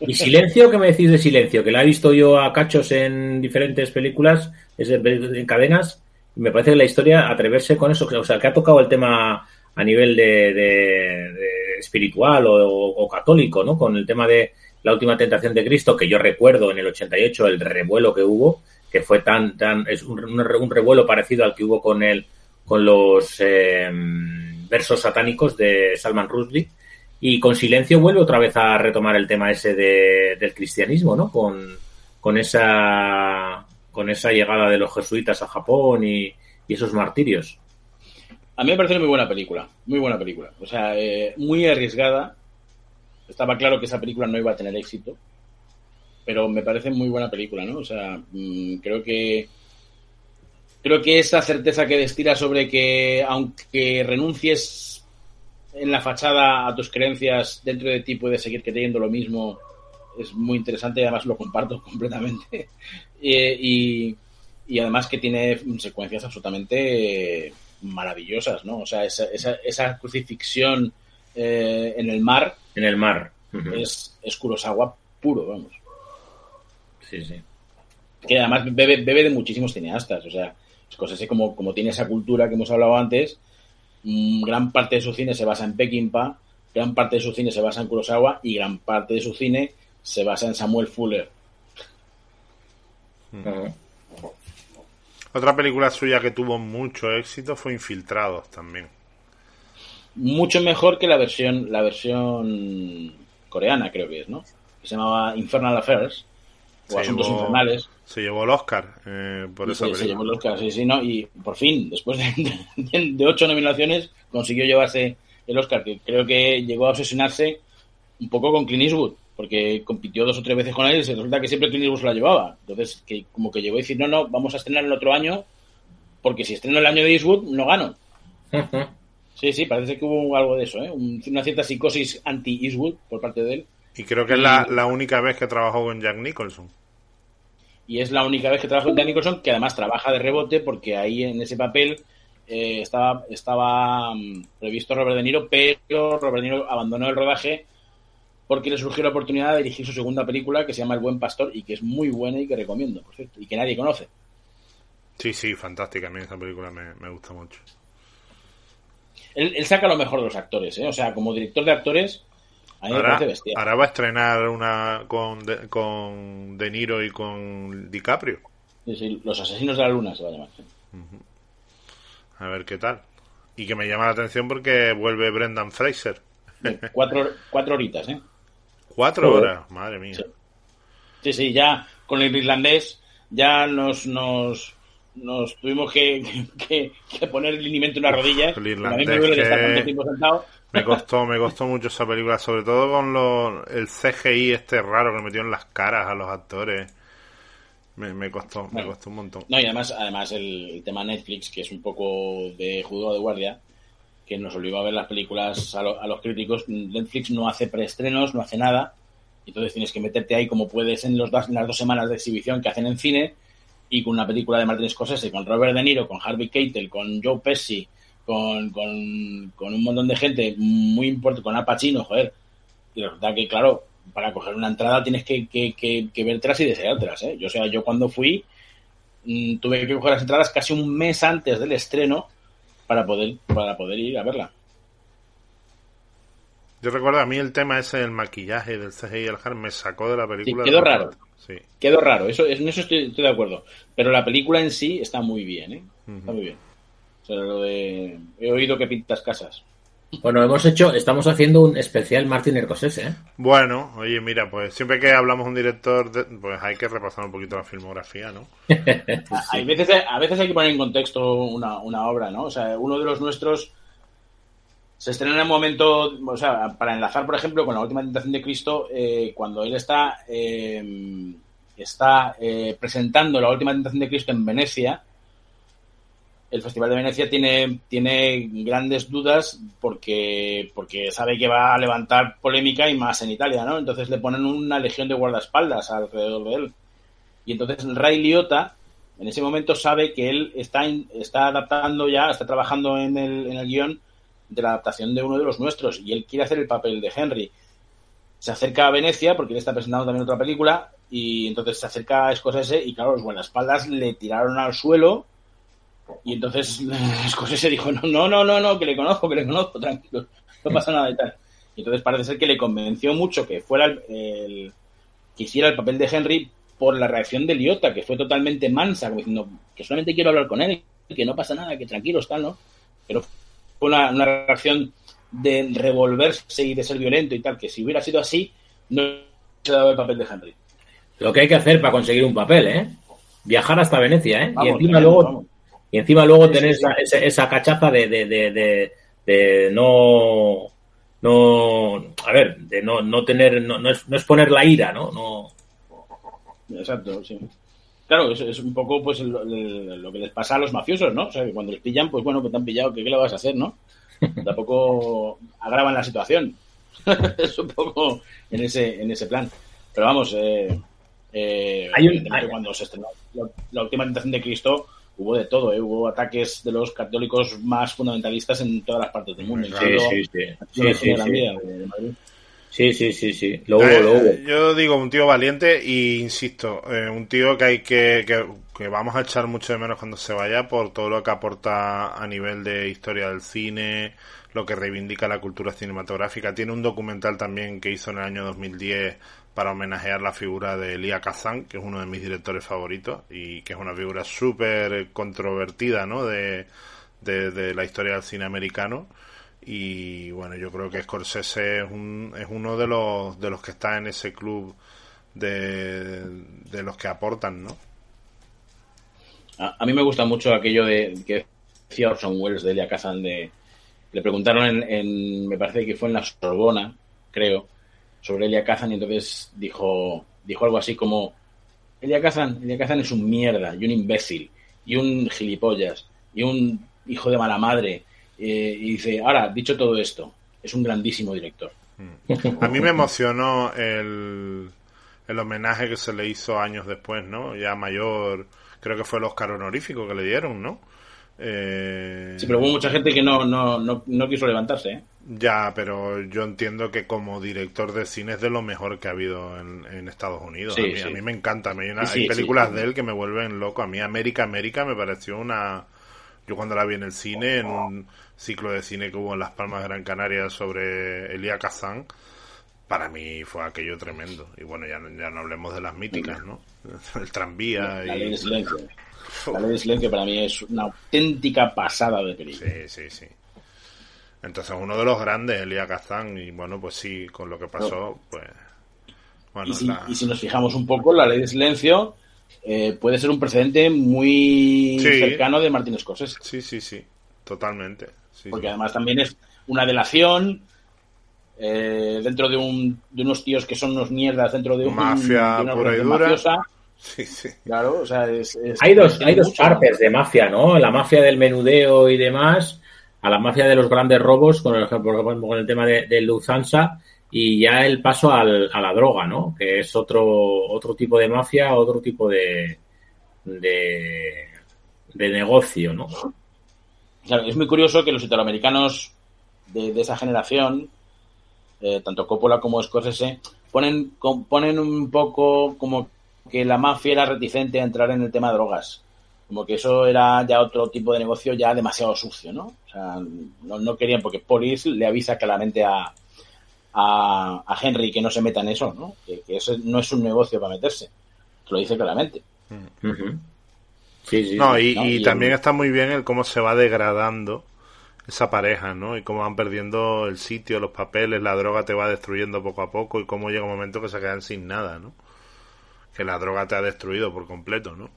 ¿Y Silencio? ¿Qué me decís de Silencio? Que la he visto yo a cachos en diferentes películas, en en cadenas, y me parece que la historia, atreverse con eso, o sea, que ha tocado el tema a nivel de, de- espiritual o, católico, ¿no? Con el tema de la última tentación de Cristo, que yo recuerdo en el 88 el revuelo que hubo, que fue tan, tan, es un, un re- un revuelo parecido al que hubo con el, con los eh, versos satánicos de Salman Rushdie, y con silencio vuelve otra vez a retomar el tema ese de- del cristianismo, ¿no? Con, con esa con esa llegada de los jesuitas a Japón y, y esos martirios. A mí me parece una muy buena película, muy buena película. O sea, eh, muy arriesgada. Estaba claro que esa película no iba a tener éxito, pero me parece muy buena película, ¿no? O sea, mm, creo que creo que esa certeza que destila sobre que aunque renuncies en la fachada a tus creencias, dentro de ti puedes seguir creyendo lo mismo, es muy interesante y además lo comparto <laughs> completamente. Y, y además que tiene secuencias absolutamente maravillosas, ¿no? O sea, esa, esa, esa crucifixión eh, en el mar En el mar. Es, es Kurosawa puro, vamos. Sí, sí. Que además bebe, bebe de muchísimos cineastas, o sea, Scorsese como, como tiene esa cultura que hemos hablado antes, gran parte de su cine se basa en Peckinpah, gran parte de su cine se basa en Kurosawa y gran parte de su cine se basa en Samuel Fuller. Ujú. Otra película suya que tuvo mucho éxito fue Infiltrados también. Mucho mejor que la versión, la versión coreana, creo que es, ¿no? Que se llamaba Infernal Affairs o Se Asuntos llevó- Infernales. Se llevó el Oscar eh, por Y esa se, se llevó el Oscar, sí, sí, ¿no? Y por fin, después de, de- de ocho nominaciones, consiguió llevarse el Oscar, que creo que llegó a obsesionarse un poco con Clint Eastwood, porque compitió dos o tres veces con él y se resulta que siempre Clint Eastwood se la llevaba. Entonces, que como que llegó a decir, no, no, vamos a estrenar el otro año, porque si estreno el año de Eastwood, no gano. <laughs> Sí, sí, parece que hubo algo de eso, ¿eh? Un- una cierta psicosis anti-Eastwood por parte de él. Y creo que es la, la única vez que trabajó con Jack Nicholson. Y es la única vez que trabaja con Dan Nicholson, que además trabaja de rebote, porque ahí en ese papel eh, estaba, estaba mm, previsto Robert De Niro, pero Robert De Niro abandonó el rodaje porque le surgió la oportunidad de dirigir su segunda película, que se llama El Buen Pastor, y que es muy buena y que recomiendo, por cierto, y que nadie conoce. Sí, sí, fantástica. A mí esa película me, me gusta mucho. Él, él saca lo mejor de los actores, ¿eh? O sea, como director de actores, a mí me Ahora, parece bestial. ahora va a estrenar una con de, con De Niro y con DiCaprio. Sí, sí, Los Asesinos de la Luna se va a llamar. A ver qué tal. Y que me llama la atención porque vuelve Brendan Fraser. Cuatro, cuatro horitas, ¿eh? Cuatro horas, madre mía. Sí. Sí, sí, ya con el irlandés ya nos nos, nos tuvimos que, <laughs> que, que poner el linimento en las rodillas. El irlandés tanto tiempo sentado. Me costó, me costó mucho esa película, sobre todo con lo, el CGI este raro que metió en las caras a los actores. Me, me costó, me costó un montón. No, y además, además el, el tema Netflix, que es un poco de juzgado de guardia, que nos obligó a ver las películas a, lo- a los críticos. Netflix no hace preestrenos, no hace nada. Entonces tienes que meterte ahí como puedes en, los dos- en las dos semanas de exhibición que hacen en cine y con una película de Martin Scorsese, con Robert De Niro, con Harvey Keitel, con Joe Pesci, con, con, con un montón de gente muy importante, con Al Pacino, joder. Y resulta que, claro, para coger una entrada tienes que, que, que, que y deseártelas, ¿eh? Yo, o sea, yo cuando fui mm, tuve que coger las entradas casi un mes antes del estreno para poder, para poder ir a verla. Yo recuerdo a mí el tema ese del maquillaje, del CGI y el Har me sacó de la película. quedó de raro. Sí. Quedó raro, eso, en eso estoy, estoy de acuerdo. Pero la película en sí está muy bien, ¿eh? Está muy bien. O sea, lo de... He oído que pintas casas. Bueno, hemos hecho, estamos haciendo un especial Martin Scorsese, ¿eh? Bueno, oye, mira, pues siempre que hablamos de un director, de- pues hay que repasar un poquito la filmografía, ¿no? <laughs> A- Hay veces, a veces hay que poner en contexto una, una obra, ¿no? O sea, uno de los nuestros se estrena en un momento, o sea, para enlazar, por ejemplo, con la última tentación de Cristo, eh, cuando él está, eh, está eh, presentando la última tentación de Cristo en Venecia, el Festival de Venecia tiene, tiene grandes dudas porque, porque sabe que va a levantar polémica y más en Italia, ¿no? Entonces le ponen una legión de guardaespaldas alrededor de él. Y entonces Ray Liotta, en ese momento sabe que él está, está adaptando ya, está trabajando en el, en el guion de la adaptación de uno de los nuestros y él quiere hacer el papel de Henry. Se acerca a Venecia porque él está presentando también otra película y entonces se acerca a Scorsese y claro, los guardaespaldas le tiraron al suelo y entonces <laughs> Scorsese dijo, no, no, no, no, no, que le conozco, que le conozco, tranquilo, no pasa nada y tal. Y entonces parece ser que le convenció mucho que fuera el, el que hiciera el papel de Henry por la reacción de Liota, que fue totalmente mansa, como diciendo que solamente quiero hablar con él, que no pasa nada, que tranquilo está, ¿no? Pero fue una, una reacción de revolverse y de ser violento y tal, que si hubiera sido así, no se dado el papel de Henry. Lo que hay que hacer para conseguir un papel, ¿eh? Viajar hasta Venecia, ¿eh? Vamos, y encima tremendo, luego, vamos. Y encima luego Sí, tener sí, esa, esa, esa cachaza de, de, de, no, no, a ver, de no, no tener, no, no, es, no es poner la ira, ¿no? no Exacto, sí. Claro, es, es un poco pues el- el- lo que les pasa a los mafiosos, ¿no? O sea, que cuando les pillan, pues bueno, que te han pillado, ¿qué, qué le vas a hacer, no? <laughs> Tampoco agravan la situación. <laughs> es un poco en ese, en ese plan. Pero vamos, eh, eh, Hay un- cuando se estrenó la, la última tentación de Cristo, hubo de todo, ¿eh? Hubo ataques de los católicos más fundamentalistas en todas las partes del mundo. Sí, sí, sí. Sí, sí, sí. Sí, sí, sí, sí. Lo hubo, Eh, lo hubo. Yo digo, un tío valiente y insisto, eh, un tío que hay que, que, que vamos a echar mucho de menos cuando se vaya por todo lo que aporta a nivel de historia del cine, lo que reivindica la cultura cinematográfica. Tiene un documental también que hizo en el año 2010 para homenajear la figura de Elia Kazan, que es uno de mis directores favoritos y que es una figura súper controvertida, ¿no? De, de, la historia del cine americano. Y bueno, yo creo que Scorsese es, un, es uno de los, de los que está en ese club de, de los que aportan, ¿no? A, a mí me gusta mucho aquello de que decía Orson Welles de Elia Kazan de le preguntaron en- me parece que fue en la Sorbona, creo, sobre Elia Kazan y entonces dijo dijo algo así como Elia Kazan, Elia Kazan es un mierda y un imbécil y un gilipollas y un hijo de mala madre eh, y dice, ahora, dicho todo esto, es un grandísimo director. A mí me emocionó el, el homenaje que se le hizo años después, ¿no? Ya mayor, creo que fue el Oscar honorífico que le dieron, ¿no? Eh, Sí, pero hubo mucha gente que no, no, no, no quiso levantarse, ¿eh? Ya, pero yo entiendo que como director de cine es de lo mejor que ha habido en, en Estados Unidos. Sí, a, mí, sí. a mí me encanta. hay una- Sí, hay sí, películas de él que me vuelven loco. A mí América, América me pareció una... Yo cuando la vi en el cine, en un ciclo de cine que hubo en Las Palmas de Gran Canaria sobre Elia Kazan, para mí fue aquello tremendo. Y bueno, ya, no- ya no hablemos de las míticas, ¿no? <laughs> El tranvía La ley de silencio. <laughs> La ley de silencio para mí es una auténtica pasada de película. Sí, sí, sí. Entonces uno de los grandes, Elia Kazan, y bueno, pues sí, con lo que pasó, pues... Bueno, y, si, la- y si nos fijamos un poco, la ley de silencio eh, puede ser un precedente muy Sí. cercano de Martin Scorsese. Sí, sí, sí, totalmente. Sí, Porque sí. además también es una delación eh, dentro de, un, de unos tíos que son unos mierdas dentro de un, Mafia de una pura y dura. mafiosa. Sí, sí. Claro, o sea, es, es- Hay dos, hay dos mucho, partes de mafia, ¿no? La mafia del menudeo y demás, a la mafia de los grandes robos, con el, con el tema de, de y ya el paso al, a la droga, ¿no? Que es otro, otro tipo de mafia, otro tipo de, de, negocio, ¿no? Es muy curioso que los italoamericanos de, esa generación, eh, tanto Coppola como Scorsese, ponen, ponen un poco como que la mafia era reticente a entrar en el tema de drogas. Como que eso era ya otro tipo de negocio ya demasiado sucio, ¿no? O sea, no, no querían, porque Polis le avisa claramente a, a, a Henry que no se meta en eso, ¿no? Que, que eso no es un negocio para meterse. Lo dice claramente. Sí, sí. No, y, ¿no? y Y también el- está muy bien el cómo se va degradando esa pareja, ¿no? Y cómo van perdiendo el sitio, los papeles, la droga te va destruyendo poco a poco y cómo llega un momento que se quedan sin nada, ¿no? Que la droga te ha destruido por completo, ¿no?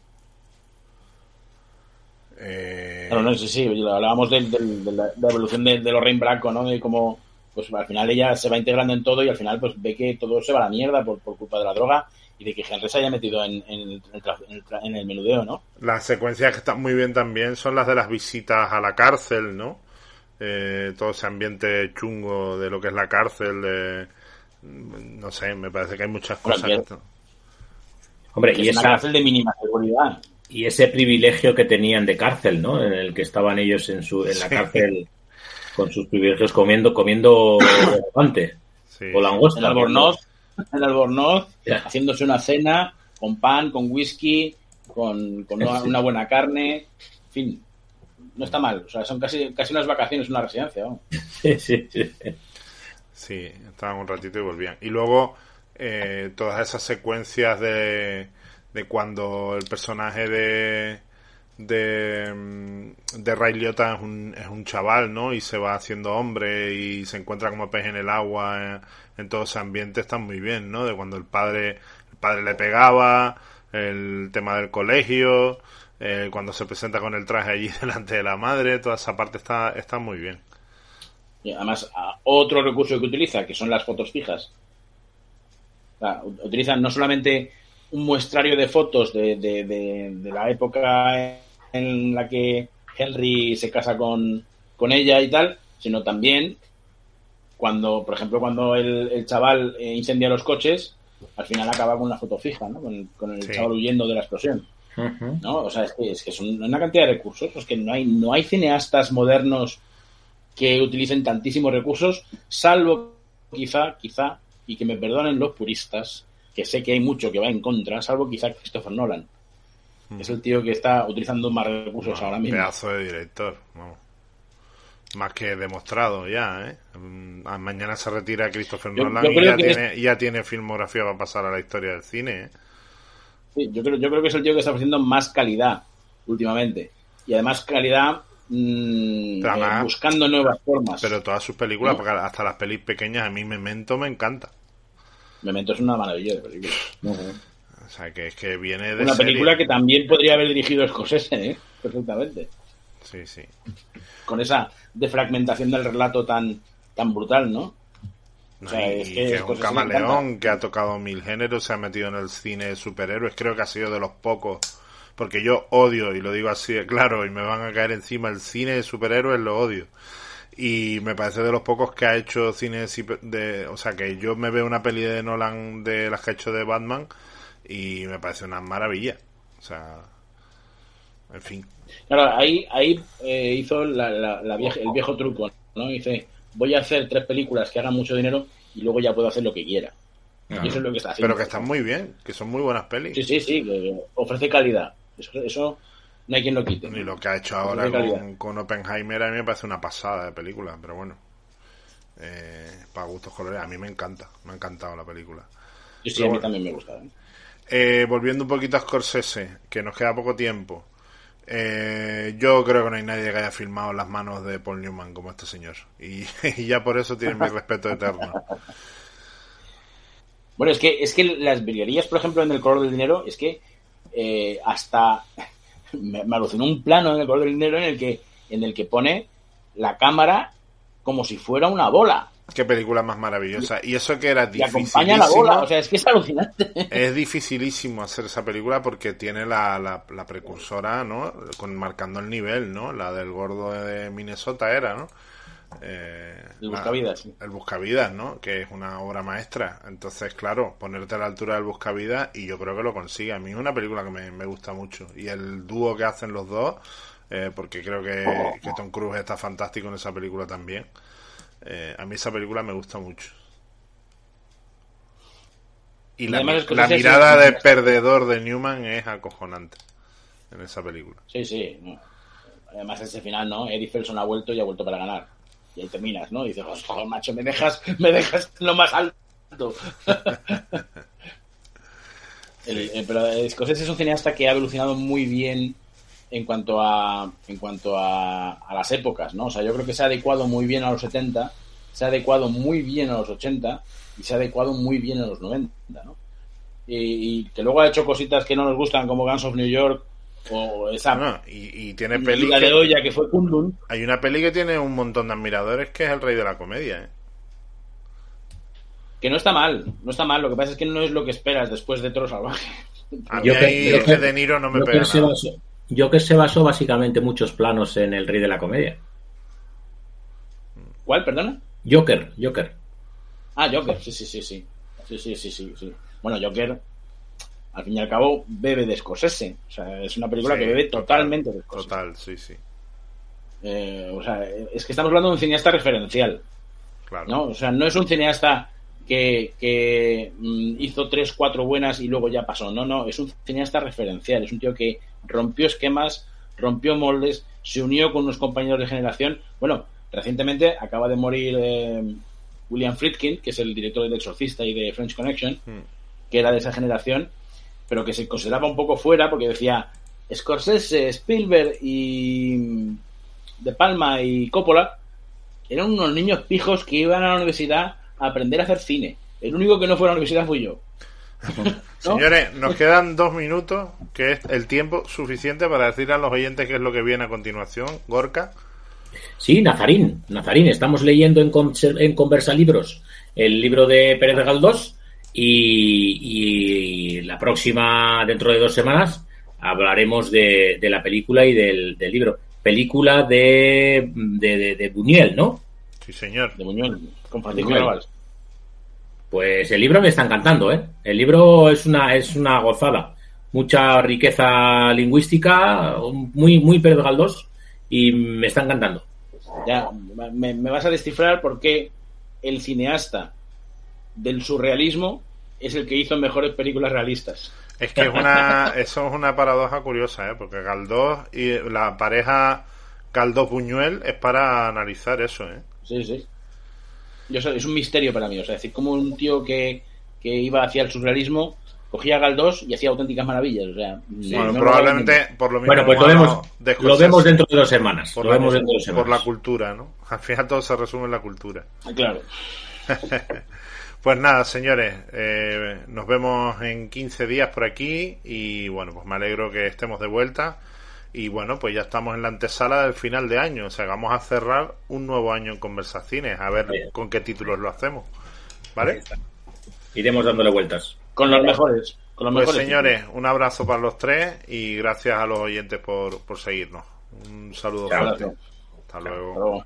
Eh, Claro, no, sí, sí, hablábamos del- del- de, la, de la evolución de, de Lorraine Bracco, ¿no? De cómo, pues al final ella se va integrando en todo y al final pues ve que todo se va a la mierda por, por culpa de la droga y de que Henry se haya metido en, en el, en el en el menudeo, ¿no? Las secuencias que están muy bien también son las de las visitas a la cárcel, ¿no? Eh, todo ese ambiente chungo de lo que es la cárcel, de, no sé, me parece que hay muchas cosas. bien. que Hombre, y es una esa, cárcel de mínima seguridad. Y ese privilegio que tenían de cárcel, ¿no? En el que estaban ellos en su en la cárcel con sus privilegios comiendo comiendo <coughs> elefante o langosta. En Albornoz, en Albornoz, haciéndose una cena con pan, con whisky, con, con una, una, buena carne, en fin, no está mal. O sea, son casi, casi unas vacaciones, una residencia. ¿no? <laughs> Sí, sí, sí. Sí, estaban un ratito y volvían. Y luego eh, todas esas secuencias de, de cuando el personaje de de, de Ray Liotta es un, es un chaval, ¿no? Y se va haciendo hombre y se encuentra como pez en el agua en, en todo ese ambiente está muy bien, ¿no? De cuando el padre el padre le pegaba, el tema del colegio, eh, cuando se presenta con el traje allí <laughs> delante de la madre, toda esa parte está, está muy bien. Y además, otro recurso que utiliza, que son las fotos fijas. O sea, utilizan no solamente un muestrario de fotos de, de, de, de, la época en la que Henry se casa con, con ella y tal, sino también cuando, por ejemplo, cuando el, el chaval eh, incendia los coches, al final acaba con una foto fija, ¿no? Con, con el sí. chaval huyendo de la explosión. Uh -huh. ¿no? O sea, es que, es que son una cantidad de recursos. Es que no hay, no hay cineastas modernos que utilicen tantísimos recursos, salvo quizá, quizá, y que me perdonen los puristas, que sé que hay mucho que va en contra, salvo quizá Christopher Nolan. Mm. Es el tío que está utilizando más recursos ahora mismo. Pedazo de director. Más que demostrado ya, ¿eh? Mañana se retira Christopher yo, Nolan yo y ya tiene, es... ya tiene, filmografía para pasar a la historia del cine, ¿eh? Sí, yo creo, yo creo que es el tío que está ofreciendo más calidad últimamente. Y además calidad mmm, eh, buscando nuevas formas. Pero todas sus películas, ¿no? porque hasta las pelis pequeñas, a mí Memento me encanta. Memento es una maravilla de película. O sea, que es que viene de Una serie. película que también podría haber dirigido Scorsese, ¿eh? Perfectamente. Sí, sí. Con esa defragmentación del relato tan, tan brutal, ¿no? No, o sea, y es que, que es un camaleón que ha tocado mil géneros, se ha metido en el cine de superhéroes, creo que ha sido de los pocos, porque yo odio, y lo digo así de claro, y me van a caer encima, el cine de superhéroes lo odio. Y me parece de los pocos que ha hecho cine de, o sea, que yo me veo una peli de Nolan de las que ha hecho de Batman y me parece una maravilla. O sea, en fin. Claro, ahí, ahí eh, hizo la, la, la vieja, el viejo truco, ¿no? Dice, voy a hacer tres películas que hagan mucho dinero y luego ya puedo hacer lo que quiera. Y eso es lo que está haciendo. Pero que están muy bien, que son muy buenas pelis. Sí, sí, sí, que ofrece calidad. Eso, eso no hay quien lo quite. Y lo que ha hecho ahora con, con, Oppenheimer a mí me parece una pasada de película, pero bueno. Eh, para gustos colores, a mí me encanta, me ha encantado la película. Sí, sí, pero a mí bueno, también me gusta. ¿eh? Eh, volviendo un poquito a Scorsese, que nos queda poco tiempo. Eh, yo creo que no hay nadie que haya filmado las manos de Paul Newman como este señor. Y, <laughs> y ya por eso tiene mi respeto eterno. Bueno, es que, es que las virguerías, por ejemplo, en el color del dinero, es que eh, hasta me, me, alucinó un plano en el color del dinero en el que, en el que pone la cámara como si fuera una bola. Qué película más maravillosa. Y eso que era difícil. acompaña la bola, o sea, es que es alucinante. Es dificilísimo hacer esa película porque tiene la, la, la precursora, ¿no? Con, marcando el nivel, ¿no? La del gordo de Minnesota era, ¿no? Eh, el Buscavidas. Sí. El Buscavidas, ¿no? Que es una obra maestra. Entonces, claro, ponerte a la altura del Buscavidas y yo creo que lo consigue. A mí es una película que me, me gusta mucho. Y el dúo que hacen los dos, eh, porque creo que, que Tom Cruise está fantástico en esa película también. Eh, a mí esa película me gusta mucho. Y la, la mirada de perdedor de Newman es acojonante en esa película. Sí, sí. Además, ese final, ¿no? Eddie Felson ha vuelto y ha vuelto para ganar. Y ahí terminas, ¿no? Y dices, oh, macho, me dejas, me dejas lo más alto. <laughs> el, eh, pero Scorsese es un cineasta que ha evolucionado muy bien en cuanto a en cuanto a, a, las épocas, ¿no? O sea, yo creo que se ha adecuado muy bien a los 70, se ha adecuado muy bien a los 80 y se ha adecuado muy bien a los 90, ¿no? Y, y que luego ha hecho cositas que no nos gustan como Guns of New York o esa no, y, y, tiene peli que, de olla que fue Kundun. Hay una peli que tiene un montón de admiradores que es el rey de la comedia, ¿eh? Que no está mal, no está mal, lo que pasa es que no es lo que esperas después de Toro Salvaje. A mí yo ahí que, ese De Niro no me pega nada. Basó, yo que se basó básicamente muchos planos en el rey de la comedia. ¿Cuál, perdona? Joker, Joker. Ah, Joker, sí, sí, sí, sí. Sí, sí, sí, sí, sí. Bueno, Joker al fin y al cabo bebe de Scorsese. O sea, es una película Sí, que bebe total, totalmente de Scorsese. Total, sí, sí. Eh, o sea, es que estamos hablando de un cineasta referencial. Claro. ¿no? O sea, no es un cineasta que, que, mm, hizo tres, cuatro buenas y luego ya pasó. No, no, es un cineasta referencial. Es un tío que rompió esquemas, rompió moldes, se unió con unos compañeros de generación. Bueno, recientemente acaba de morir eh, William Friedkin, que es el director del Exorcista y de French Connection, Mm. que era de esa generación, pero que se consideraba un poco fuera porque decía Scorsese, Spielberg y De Palma y Coppola eran unos niños pijos que iban a la universidad a aprender a hacer cine. El único que no fue a la universidad fui yo. <laughs> ¿No? Señores, nos quedan dos minutos, que es el tiempo suficiente para decirle a los oyentes qué es lo que viene a continuación. Gorka. Sí, Nazarín, Nazarín, estamos leyendo en, en Conversa Libros el libro de Pérez Galdós y, y la próxima, dentro de dos semanas, hablaremos de, de la película y del, del libro. Película de, de, de, de Buñuel, ¿no? Sí, señor. De Muñoz, con. Narváez. Pues el libro me está encantando, ¿eh? El libro es una, es una gozada. Mucha riqueza lingüística, muy, muy Pérez Galdós y me está encantando. Ya, me, me vas a descifrar por qué el cineasta del surrealismo es el que hizo mejores películas realistas. Es que es una, <laughs> eso es una paradoja curiosa, ¿eh? porque Galdós y la pareja Galdós-Buñuel es para analizar eso. ¿eh? Sí, sí. Yo sé, es un misterio para mí. O sea, es decir, como un tío que, que iba hacia el surrealismo cogía a Galdós y hacía auténticas maravillas. O sea, bueno, no lo probablemente por lo mismo Bueno, pues lo vemos, lo vemos dentro de dos semanas. por, Lo la, vemos dentro de dos por la cultura, ¿no? <laughs> Al final todo se resume en la cultura. Claro. <laughs> Pues nada, señores, eh, nos vemos en 15 días por aquí y bueno, pues me alegro que estemos de vuelta y bueno, pues ya estamos en la antesala del final de año, o sea, vamos a cerrar un nuevo año en Conversacines, a ver Bien. con qué títulos lo hacemos, ¿vale? Iremos dándole vueltas. Con los mejores. Con los Pues mejores. señores, un abrazo para los tres y gracias a los oyentes por, por seguirnos. Un saludo Chao. fuerte. Hasta Hasta luego. luego.